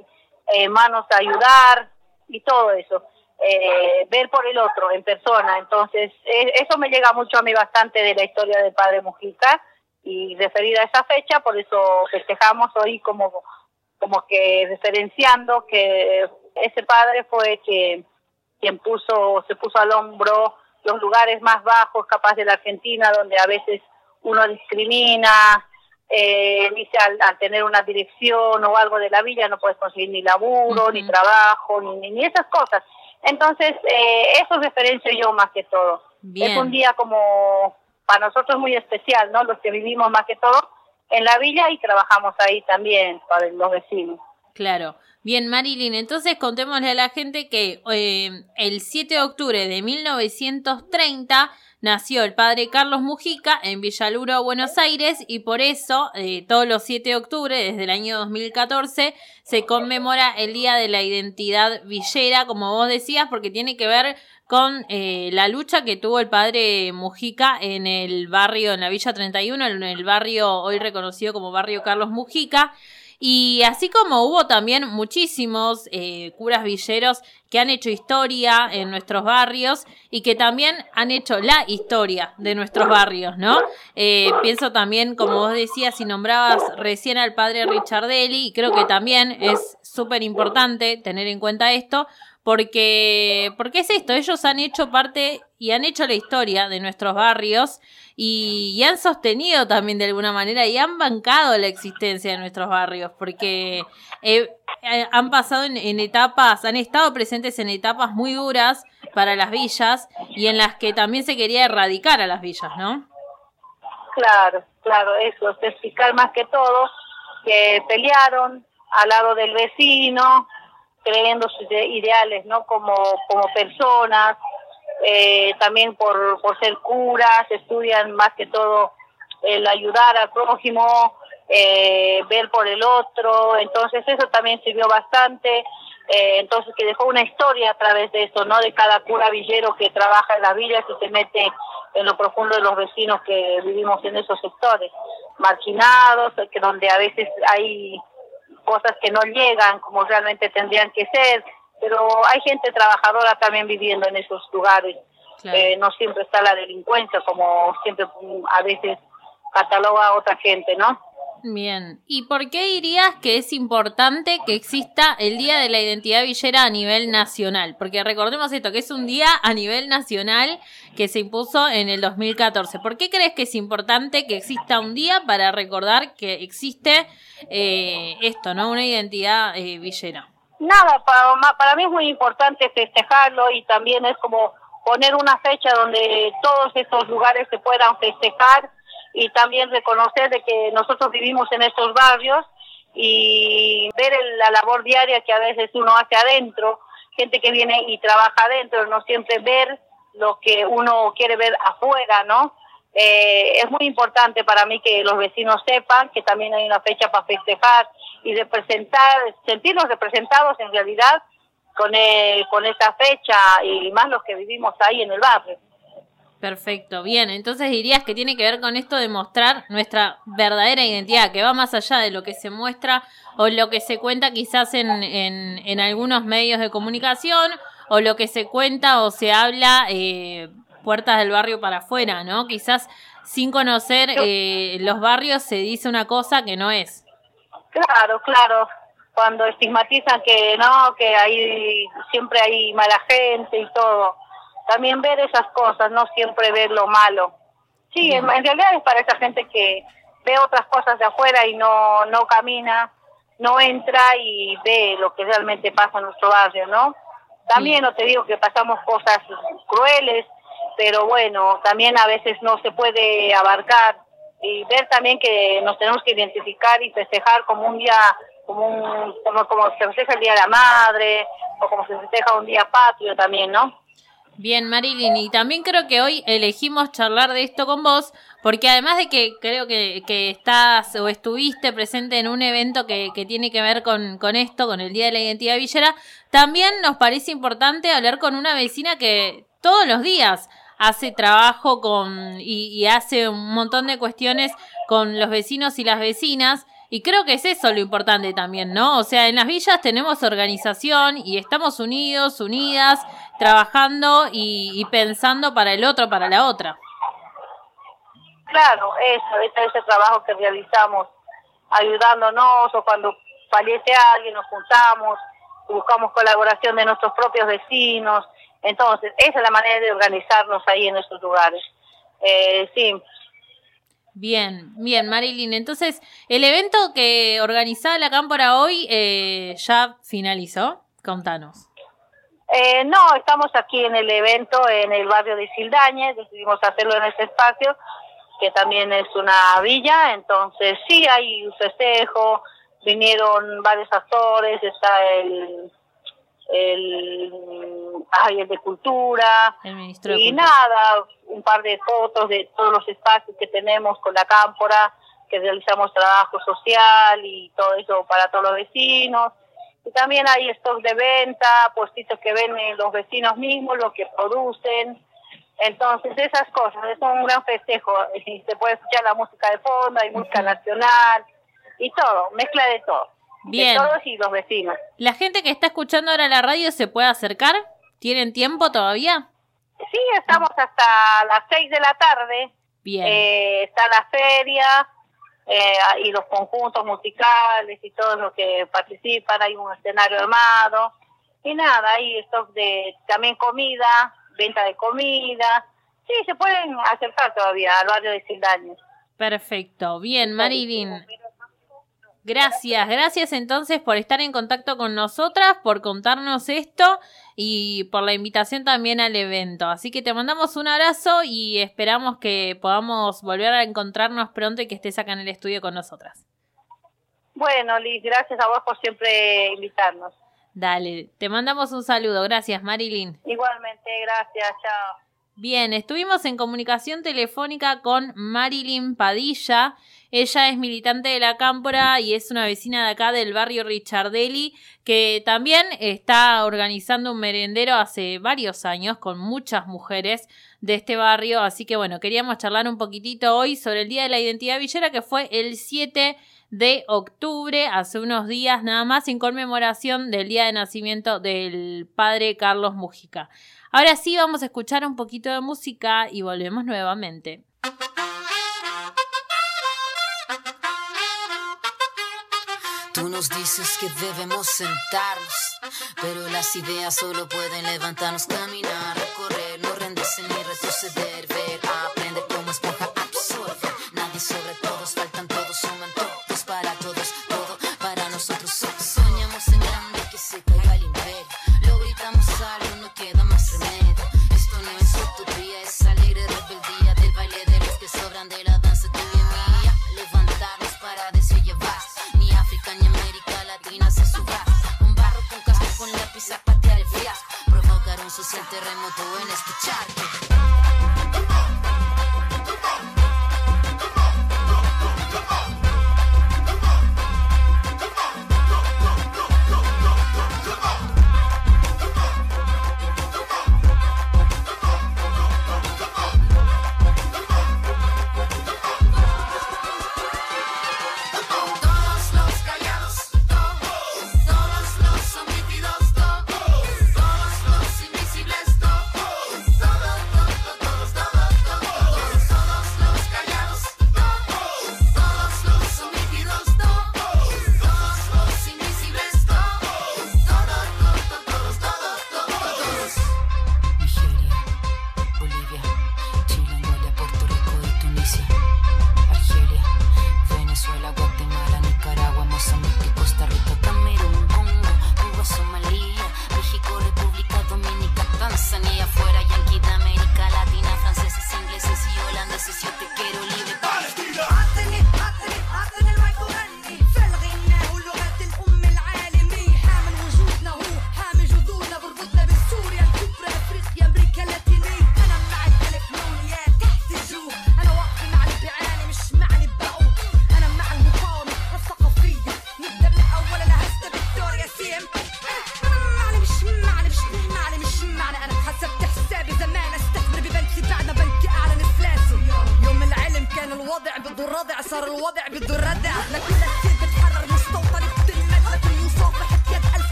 eh, manos a ayudar y todo eso eh, ver por el otro en persona. Entonces, eh, eso me llega mucho a mí bastante de la historia del padre Mujica y referida a esa fecha, por eso festejamos hoy como, como que referenciando que ese padre fue que, quien puso, se puso al hombro los lugares más bajos capaz de la Argentina, donde a veces uno discrimina, eh, dice al, tener una dirección o algo de la villa no puedes conseguir ni laburo, ni trabajo, ni, ni esas cosas. Entonces, eh, eso referencio yo más que todo. Es un día como para nosotros muy especial, ¿no? Los que vivimos más que todo en la villa y trabajamos ahí también para los vecinos. Claro. Bien, Marilyn, entonces contémosle a la gente que eh, el 7 de octubre de 1930 nació el padre Carlos Mujica en Villaluro, Buenos Aires, y por eso eh, todos los 7 de octubre, desde el año 2014, se conmemora el Día de la Identidad Villera, como vos decías, porque tiene que ver con eh, la lucha que tuvo el padre Mujica en el barrio, en la Villa 31, en el barrio hoy reconocido como barrio Carlos Mujica. Y así como hubo también muchísimos eh, curas villeros que han hecho historia en nuestros barrios y que también han hecho la historia de nuestros barrios, ¿no? Eh, pienso también, como vos decías, y nombrabas recién al padre Richardelli, creo que también es súper importante tener en cuenta esto, porque, porque es esto, ellos han hecho parte y han hecho la historia de nuestros barrios y, han sostenido también de alguna manera y han bancado la existencia de nuestros barrios, porque eh, eh, han pasado en, etapas, han estado presentes en etapas muy duras para las villas y en las que también se quería erradicar a las villas, ¿no? Claro, claro, eso, explicar más que todo que pelearon al lado del vecino, creyendo sus ideales, ¿no? Como, como personas, eh, también por, por ser curas, estudian más que todo el ayudar al prójimo, eh, ver por el otro, entonces eso también sirvió bastante, eh, entonces que dejó una historia a través de eso, ¿no? De cada cura villero que trabaja en las villas y se mete en lo profundo de los vecinos que vivimos en esos sectores, marginados, que donde a veces hay cosas que no llegan como realmente tendrían que ser, pero hay gente trabajadora también viviendo en esos lugares. Eh, no siempre está la delincuencia como siempre a veces cataloga a otra gente, ¿no? Bien, ¿y por qué dirías que es importante que exista el Día de la Identidad Villera a nivel nacional? Porque recordemos esto, que es un día a nivel nacional que se impuso en el 2014. ¿Por qué crees que es importante que exista un día para recordar que existe eh, esto, ¿no? Una identidad eh, villera. nada, para, para mí es muy importante festejarlo y también es como poner una fecha donde todos estos lugares se puedan festejar y también reconocer de que nosotros vivimos en estos barrios y ver la labor diaria que a veces uno hace adentro, gente que viene y trabaja adentro, no siempre ver lo que uno quiere ver afuera, ¿no? Eh, es muy importante para mí que los vecinos sepan que también hay una fecha para festejar y representar, sentirnos representados en realidad con, el, con esta fecha y más los que vivimos ahí en el barrio. Perfecto, bien, entonces dirías que tiene que ver con esto de mostrar nuestra verdadera identidad, que va más allá de lo que se muestra o lo que se cuenta quizás en, en, en algunos medios de comunicación o lo que se cuenta o se habla eh, puertas del barrio para afuera, ¿no? Quizás sin conocer eh, los barrios se dice una cosa que no es. Claro, claro. Cuando estigmatizan que no, que hay siempre hay mala gente y todo. También ver esas cosas, no siempre ver lo malo. Sí, en, realidad es para esa gente que ve otras cosas de afuera y no no camina, no entra y ve lo que realmente pasa en nuestro barrio, ¿no? También no te digo que pasamos cosas crueles, pero bueno, también a veces no se puede abarcar y ver también que nos tenemos que identificar y festejar como un día, como un, como, como se festeja el Día de la Madre, o como se festeja un día patrio también, ¿no? Bien, Marilyn, y también creo que hoy elegimos charlar de esto con vos, porque además de que creo que, que estás o estuviste presente en un evento que, que tiene que ver con, con, esto, con el Día de la Identidad Villera, también nos parece importante hablar con una vecina que todos los días hace trabajo con y, y hace un montón de cuestiones con los vecinos y las vecinas. Y creo que es eso lo importante también, ¿no? O sea, en las villas tenemos organización y estamos unidos, unidas, trabajando y, y pensando para el otro, para la otra. Claro, eso, ese, ese trabajo que realizamos, ayudándonos o cuando fallece alguien nos juntamos, buscamos colaboración de nuestros propios vecinos. Entonces, esa es la manera de organizarnos ahí en estos lugares. Eh, sí, Bien, bien, Marilyn. Entonces, el evento que organizaba la Cámpora hoy eh, ya finalizó. Contanos. Eh, no, estamos aquí en el evento en el barrio de Sildañez. Decidimos hacerlo en este espacio, que también es una villa. Entonces, sí, hay un festejo. Vinieron varios actores. Está el el, ay, el de cultura el ministro de y Cultura. nada, un par de fotos de todos los espacios que tenemos con la cámpora, que realizamos trabajo social y todo eso para todos los vecinos. Y también hay stock de venta, puestitos que venden los vecinos mismos, lo que producen. Entonces, esas cosas, es un gran festejo. Y se puede escuchar la música de fondo, hay música nacional y todo, mezcla de todo. Bien. De todos y los vecinos. La gente que está escuchando ahora la radio se puede acercar. ¿Tienen tiempo todavía? Sí, estamos hasta las 6 de la tarde. Bien. Eh, está la feria eh, y los conjuntos musicales y todos los que participan. Hay un escenario armado. Y nada, hay stock de también comida, venta de comida. Sí, se pueden acercar todavía al barrio de Sildañez. Perfecto. Bien, Marilyn. Gracias, gracias entonces por estar en contacto con nosotras, por contarnos esto y por la invitación también al evento. Así que te mandamos un abrazo y esperamos que podamos volver a encontrarnos pronto y que estés acá en el estudio con nosotras. Bueno, Liz, gracias a vos por siempre invitarnos. Dale, te mandamos un saludo. Gracias, Marilyn. Igualmente, gracias, chao. Bien, estuvimos en comunicación telefónica con Marilyn Padilla. Ella es militante de la Cámpora y es una vecina de acá del barrio Richardelli que también está organizando un merendero hace varios años con muchas mujeres de este barrio. Así que bueno, queríamos charlar un poquitito hoy sobre el Día de la Identidad Villera que fue el 7 de octubre, hace unos días nada más, en conmemoración del día de nacimiento del padre Carlos Mujica. Ahora sí, vamos a escuchar un poquito de música y volvemos nuevamente. Tú nos dices que debemos sentarnos, pero las ideas solo pueden levantarnos, caminar, recorrer, no rendirse ni retroceder,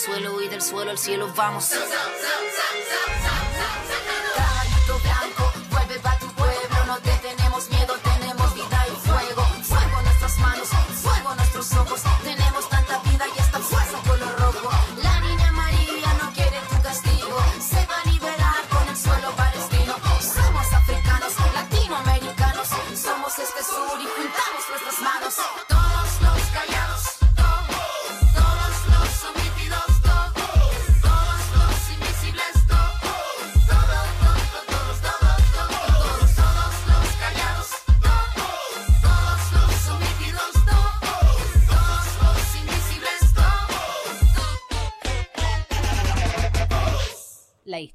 suelo y del suelo al cielo vamos.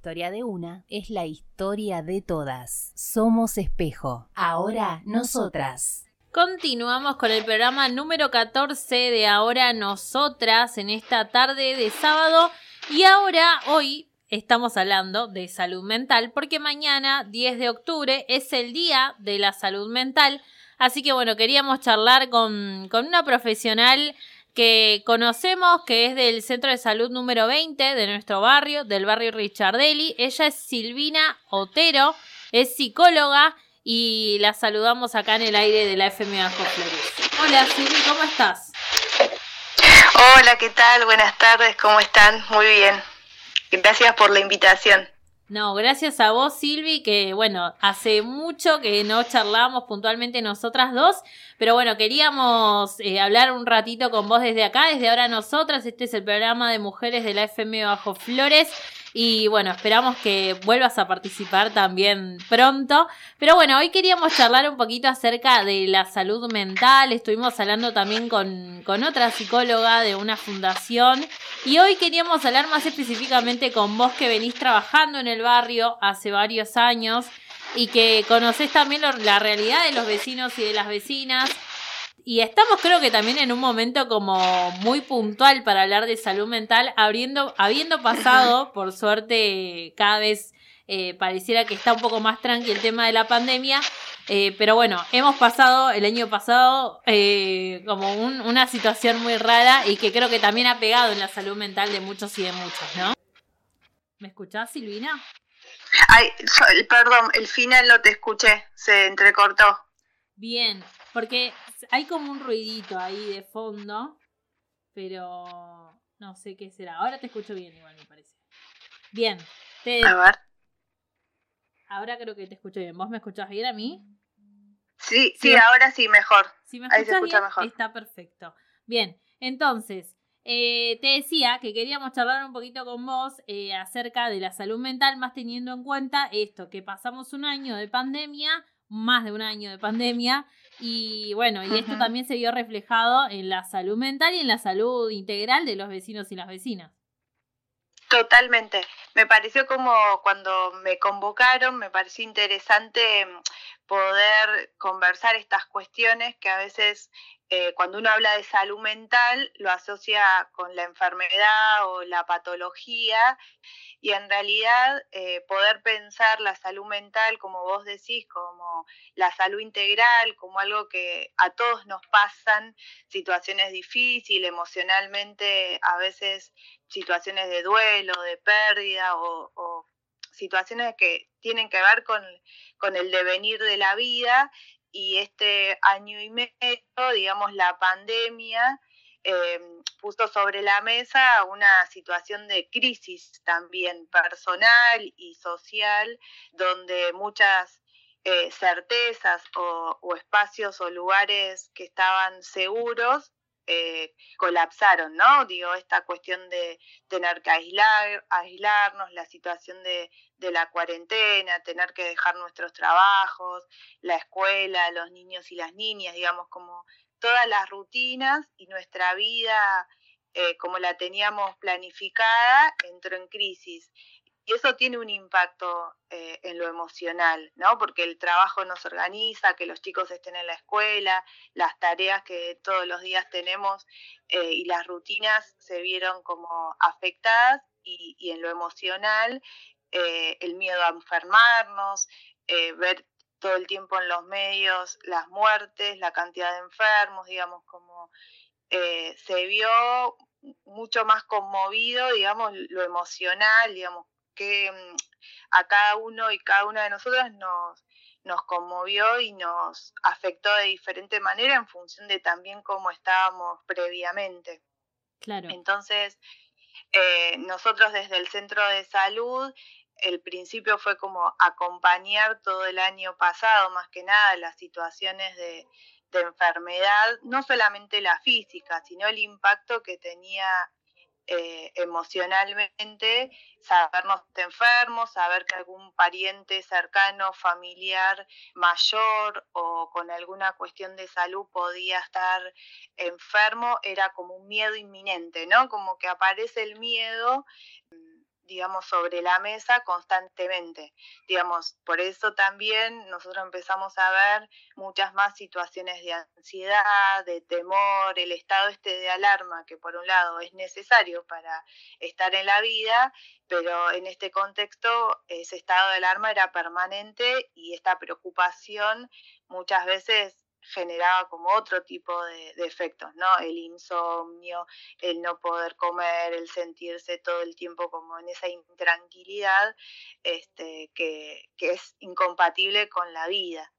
Historia de una es la historia de todas. Somos espejo. Ahora nosotras. Continuamos con el programa número 14 de Ahora Nosotras en esta tarde de sábado. Y ahora, hoy, estamos hablando de salud mental porque mañana, 10 de octubre, es el Día de la Salud Mental. Así que bueno, queríamos charlar con, con una profesional que conocemos, que es del Centro de Salud número 20 de nuestro barrio, del barrio Richardelli. Ella es Silvina Otero, es psicóloga y la saludamos acá en el aire de la FM Bajo Flores. Hola Silvi, ¿cómo estás? Hola, ¿qué tal? Buenas tardes, ¿cómo están? Muy bien. Gracias por la invitación. No, gracias a vos, Silvi, que bueno, hace mucho que no charlamos puntualmente nosotras dos, pero bueno, queríamos eh, hablar un ratito con vos desde acá, desde ahora nosotras. Este es el programa de mujeres de la FM Bajo Flores. Y bueno, esperamos que vuelvas a participar también pronto. Pero bueno, hoy queríamos charlar un poquito acerca de la salud mental. Estuvimos hablando también con, con otra psicóloga de una fundación. Y hoy queríamos hablar más específicamente con vos que venís trabajando en el barrio hace varios años y que conocés también la realidad de los vecinos y de las vecinas. Y estamos creo que también en un momento como muy puntual para hablar de salud mental, habiendo, habiendo pasado, por suerte, cada vez eh, pareciera que está un poco más tranqui el tema de la pandemia. eh, pero bueno, hemos pasado el año pasado eh, como un- una situación muy rara y que creo que también ha pegado en la salud mental de muchos y de muchos, ¿no? ¿Me escuchás, Silvina? Ay, perdón, el final no te escuché, se entrecortó. Bien. Porque hay como un ruidito ahí de fondo, pero no sé qué será. Ahora te escucho bien igual, me parece. Bien. Te... A ver. Ahora creo que te escucho bien. ¿Vos me escuchás bien a mí? Sí, sí, ahora sí, mejor. Si me Ahí se escucha bien, mejor. está perfecto. Bien, entonces, eh, te decía que queríamos charlar un poquito con vos eh, acerca de la salud mental, más teniendo en cuenta esto, que pasamos un año de pandemia, más de un año de pandemia, y bueno, y esto también se vio reflejado en la salud mental y en la salud integral de los vecinos y las vecinas. Totalmente. Me pareció como cuando me convocaron, me pareció interesante mm, poder conversar estas cuestiones que a veces eh, cuando uno habla de salud mental lo asocia con la enfermedad o la patología y en realidad eh, poder pensar la salud mental, como vos decís, como la salud integral, como algo que a todos nos pasan, situaciones difíciles, emocionalmente, a veces situaciones de duelo, de pérdida o, o situaciones que tienen que ver con, con el devenir de la vida y este año y medio, digamos, la pandemia eh, puso sobre la mesa una situación de crisis también personal y social, donde muchas eh, certezas o, o espacios o lugares que estaban seguros eh, colapsaron, ¿no? Digo, esta cuestión de tener que aislar, aislarnos, la situación de, de la cuarentena, tener que dejar nuestros trabajos, la escuela, los niños y las niñas, digamos, como todas las rutinas y nuestra vida eh, como la teníamos planificada entró en crisis. Y eso tiene un impacto eh, en lo emocional, ¿no? Porque el trabajo nos organiza, que los chicos estén en la escuela, las tareas que todos los días tenemos eh, y las rutinas se vieron como afectadas y, y en lo emocional eh, el miedo a enfermarnos, eh, ver todo el tiempo en los medios las muertes, la cantidad de enfermos, digamos, como eh, se vio mucho más conmovido, digamos, lo emocional, digamos, que mm, a cada uno y cada una de nosotras nos, nos conmovió y nos afectó de diferente manera en función de también cómo estábamos previamente. Claro. Entonces, eh, nosotros desde el centro de salud, el principio fue como acompañar todo el año pasado, más que nada, las situaciones de, de enfermedad, no solamente la física, sino el impacto que tenía eh, emocionalmente, sabernos enfermos, saber que algún pariente cercano, familiar, mayor o con alguna cuestión de salud podía estar enfermo, era como un miedo inminente, ¿no? Como que aparece el miedo digamos, sobre la mesa constantemente. Digamos, por eso también nosotros empezamos a ver muchas más situaciones de ansiedad, de temor, el estado este de alarma, que por un lado es necesario para estar en la vida, pero en este contexto ese estado de alarma era permanente y esta preocupación muchas veces generaba como otro tipo de, efectos, ¿no? El insomnio, el no poder comer, el sentirse todo el tiempo como en esa intranquilidad este, que, que es incompatible con la vida.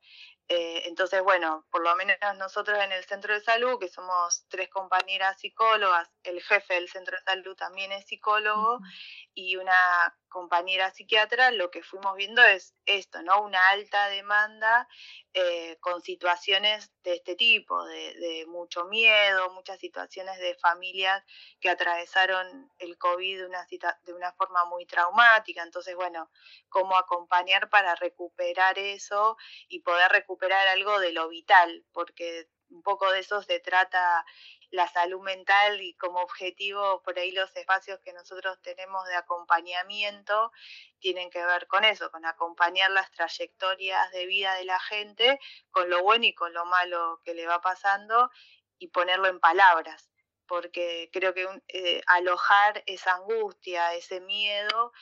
Eh, entonces, bueno, por lo menos nosotros en el centro de salud, que somos tres compañeras psicólogas, el jefe del centro de salud también es psicólogo, uh -huh. y una compañera psiquiatra, lo que fuimos viendo es esto, ¿no? Una alta demanda eh, con situaciones de este tipo, de, de, mucho miedo, muchas situaciones de familias que atravesaron el COVID de una, de una forma muy traumática. Entonces, bueno, cómo acompañar para recuperar eso y poder recuperar algo de lo vital, porque un poco de eso se trata la salud mental y como objetivo por ahí los espacios que nosotros tenemos de acompañamiento tienen que ver con eso, con acompañar las trayectorias de vida de la gente, con lo bueno y con lo malo que le va pasando y ponerlo en palabras, porque creo que eh, alojar esa angustia, ese miedo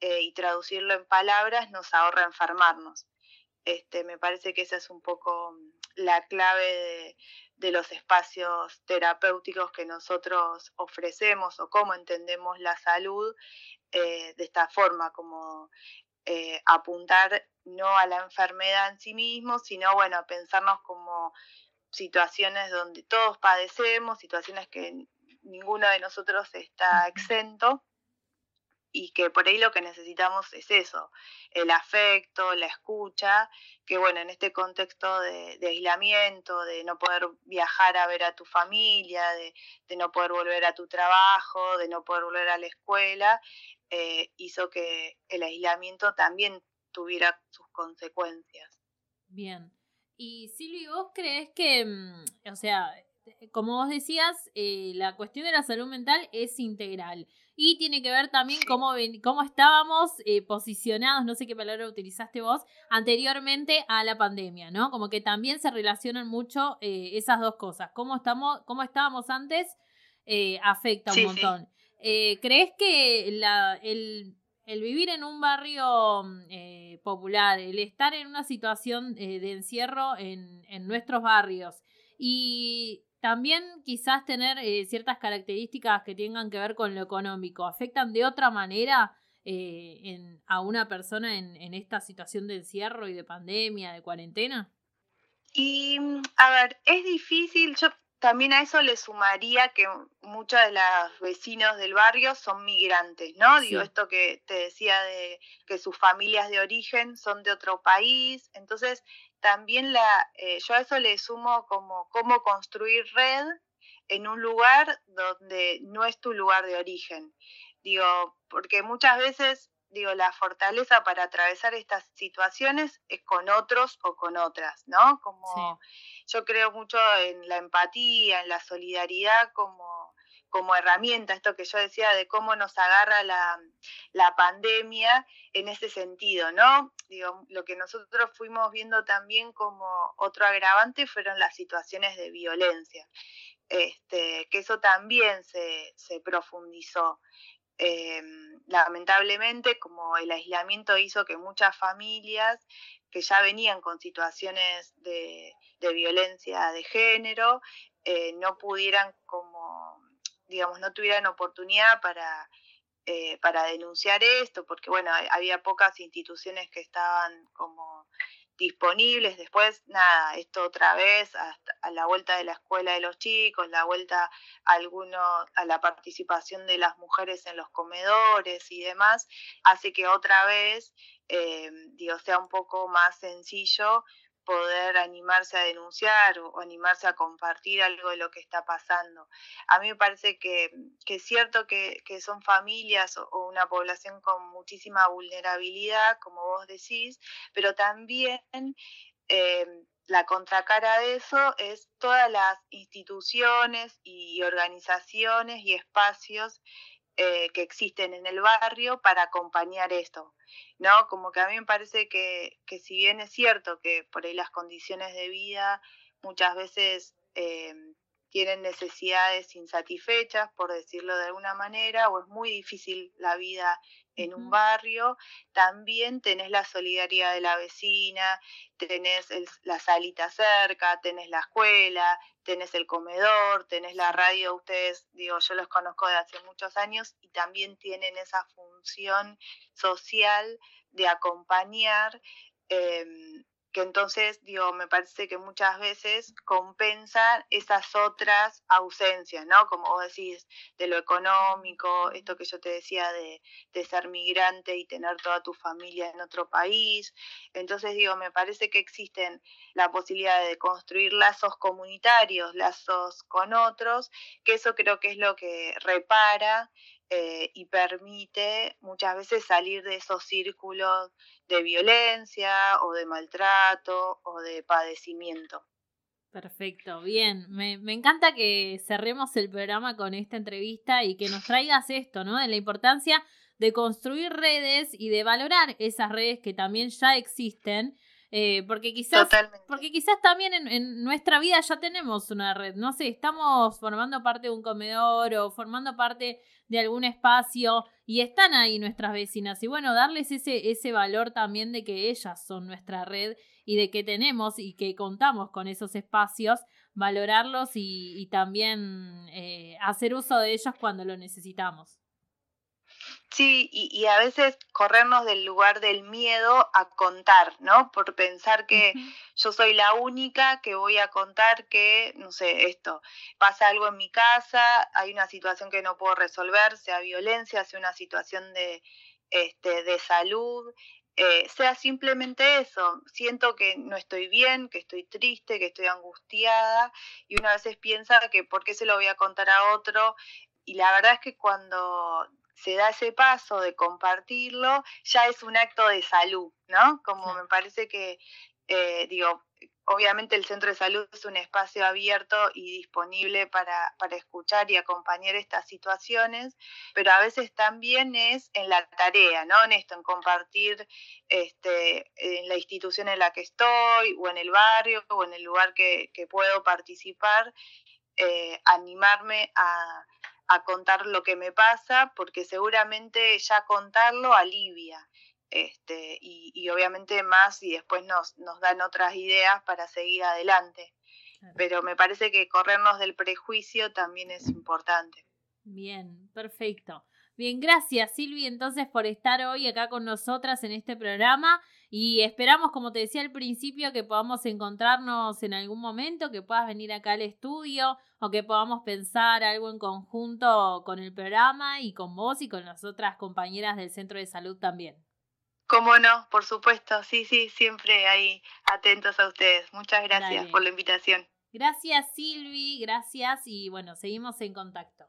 eh, y traducirlo en palabras nos ahorra enfermarnos. Este, me parece que esa es un poco la clave de, de los espacios terapéuticos que nosotros ofrecemos o cómo entendemos la salud eh, de esta forma, como eh, apuntar no a la enfermedad en sí mismo, sino bueno, a pensarnos como situaciones donde todos padecemos, situaciones que ninguno de nosotros está exento y que por ahí lo que necesitamos es eso, el afecto, la escucha, que bueno, en este contexto de, aislamiento, de no poder viajar a ver a tu familia, de, no poder volver a tu trabajo, de no poder volver a la escuela, eh, hizo que el aislamiento también tuviera sus consecuencias. Bien. Y Silvi, ¿vos crees que, mm, o sea, como vos decías, eh, la cuestión de la salud mental es integral y tiene que ver también cómo, cómo estábamos eh, posicionados, no sé qué palabra utilizaste vos, anteriormente a la pandemia, ¿no? Como que también se relacionan mucho eh, esas dos cosas. Cómo, estamos, cómo estábamos antes afecta un montón. ¿Crees que la, el, el, vivir en un barrio popular, el estar en una situación de encierro en, en nuestros barrios y también quizás tener eh, ciertas características que tengan que ver con lo económico afectan de otra manera eh, en, a una persona en, en, esta situación de encierro y de pandemia, de cuarentena? Y, a ver, es difícil, yo también a eso le sumaría que muchos de los vecinos del barrio son migrantes, ¿no? Digo, esto que te decía de que sus familias de origen son de otro país, entonces también la, eh, yo a eso le sumo como cómo construir red en un lugar donde no es tu lugar de origen. Digo, porque muchas veces, digo, la fortaleza para atravesar estas situaciones es con otros o con otras, ¿no? Como yo creo mucho en la empatía, en la solidaridad como como herramienta, esto que yo decía de cómo nos agarra la, pandemia en ese sentido, ¿no? Digo, lo que nosotros fuimos viendo también como otro agravante fueron las situaciones de violencia, este, que eso también se, profundizó. Em, lamentablemente, como el aislamiento hizo que muchas familias que ya venían con situaciones de, violencia de género, eh, no pudieran como digamos, no tuvieran oportunidad para, eh, para denunciar esto, porque bueno, había pocas instituciones que estaban como disponibles. Después, nada, esto otra vez, a la vuelta de la escuela de los chicos, la vuelta a, a la participación de las mujeres en los comedores y demás, hace que otra vez, eh, digo, sea un poco más sencillo poder animarse a denunciar o, animarse a compartir algo de lo que está pasando. A mí me parece que, es cierto que, son familias o, una población con muchísima vulnerabilidad, como vos decís, pero también eh, la contracara de eso es todas las instituciones y organizaciones y espacios eh, que existen en el barrio para acompañar esto, ¿no? Como que a mí me parece que, que si bien es cierto que por ahí las condiciones de vida muchas veces eh, tienen necesidades insatisfechas, por decirlo de alguna manera, o es muy difícil la vida en un barrio, también tenés la solidaridad de la vecina, tenés la salita cerca, tenés la escuela, tenés el comedor, tenés la radio, ustedes, digo, yo los conozco de hace muchos años y también tienen esa función social de acompañar em, que entonces, digo, me parece que muchas veces compensan esas otras ausencias, ¿no? Como vos decís, de lo económico, esto que yo te decía de, de ser migrante y tener toda tu familia en otro país. Entonces, digo, me parece que existen la posibilidad de construir lazos comunitarios, lazos con otros, que eso creo que es lo que repara eh, y permite muchas veces salir de esos círculos de violencia o de maltrato o de padecimiento. Perfecto, bien. Me, me, encanta que cerremos el programa con esta entrevista y que nos traigas esto, ¿no? De la importancia de construir redes y de valorar esas redes que también ya existen eh, porque quizás porque quizás también en, nuestra vida ya tenemos una red, no sé, estamos formando parte de un comedor o formando parte de algún espacio y están ahí nuestras vecinas y bueno, darles ese, ese valor también de que ellas son nuestra red y de que tenemos y que contamos con esos espacios, valorarlos y, también eh, hacer uso de ellos cuando lo necesitamos. Sí, y, y, a veces corrernos del lugar del miedo a contar, ¿no? Por pensar que yo soy la única que voy a contar que, no sé, esto, pasa algo en mi casa, hay una situación que no puedo resolver, sea violencia, sea una situación de, este, de salud, eh, sea simplemente eso, siento que no estoy bien, que estoy triste, que estoy angustiada, y una vez piensa que por qué se lo voy a contar a otro, y la verdad es que cuando se da ese paso de compartirlo, ya es un acto de salud, ¿no? Como me parece que, eh, digo, obviamente el centro de salud es un espacio abierto y disponible para, para, escuchar y acompañar estas situaciones, pero a veces también es en la tarea, ¿no? En esto, en compartir este, en la institución en la que estoy, o en el barrio, o en el lugar que, que puedo participar, eh, animarme a a contar lo que me pasa, porque seguramente ya contarlo alivia. Este, y, obviamente más y después nos, nos dan otras ideas para seguir adelante. Pero me parece que corrernos del prejuicio también es importante. Bien, perfecto. Bien, gracias Silvi entonces por estar hoy acá con nosotras en este programa y esperamos, como te decía al principio, que podamos encontrarnos en algún momento, que puedas venir acá al estudio o que podamos pensar algo en conjunto con el programa y con vos y con las otras compañeras del Centro de Salud también. Cómo no, por supuesto, sí, sí, siempre ahí atentos a ustedes. Muchas gracias por la invitación. Gracias Silvi, gracias y bueno, seguimos en contacto.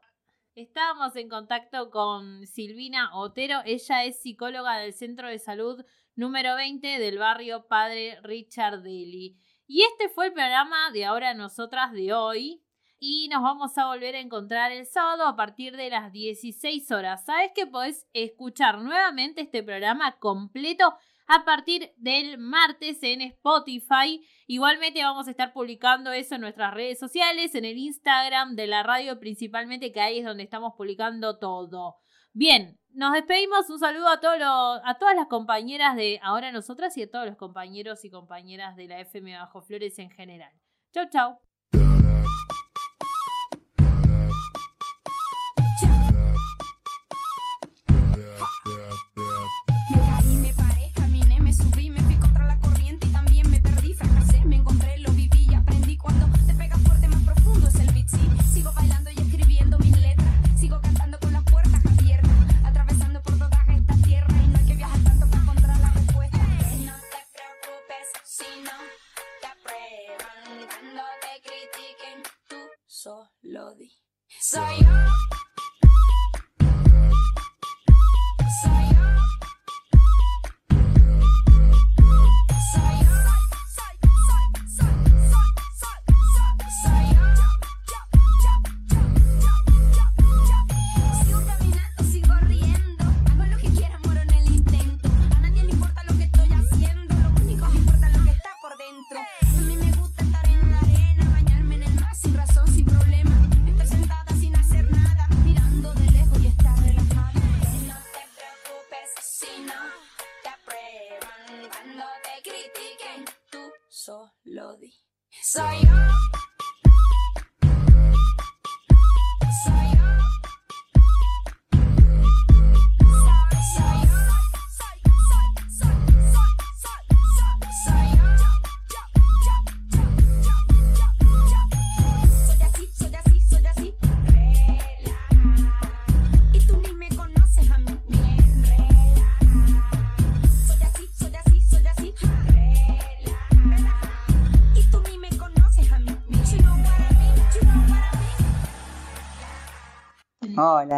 Estábamos en contacto con Silvina Otero. Ella es psicóloga del Centro de Salud número 20 del barrio Padre Richard Daly. Y este fue el programa de Ahora Nosotras de hoy. Y nos vamos a volver a encontrar el sábado a partir de las 16 horas. Sabes que podés escuchar nuevamente este programa completo a partir del martes en Spotify. Igualmente vamos a estar publicando eso en nuestras redes sociales, en el Instagram de la radio principalmente, que ahí es donde estamos publicando todo. Bien, nos despedimos. Un saludo a, a todas las compañeras de Ahora Nosotras y a todos los compañeros y compañeras de la FM Bajo Flores en general. Chau, chau.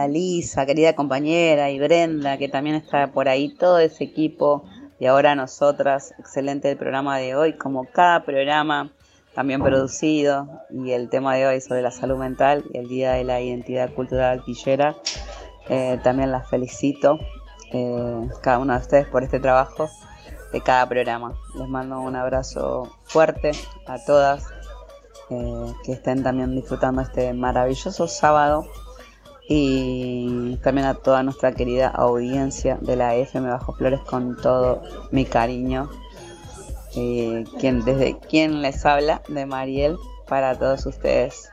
Lisa, querida compañera, y Brenda, que también está por ahí, todo ese equipo. Y ahora nosotras, excelente el programa de hoy, como cada programa, también producido. Y el tema de hoy sobre la salud mental y el Día de la Identidad Cultural Quillera. Eh, también las felicito, eh, cada uno de ustedes, por este trabajo de cada programa. Les mando un abrazo fuerte a todas, eh, que estén también disfrutando este maravilloso sábado y también a toda nuestra querida audiencia de la FM Bajo Flores con todo mi cariño. Eh, quien, desde quien les habla, de Mariel, para todos ustedes.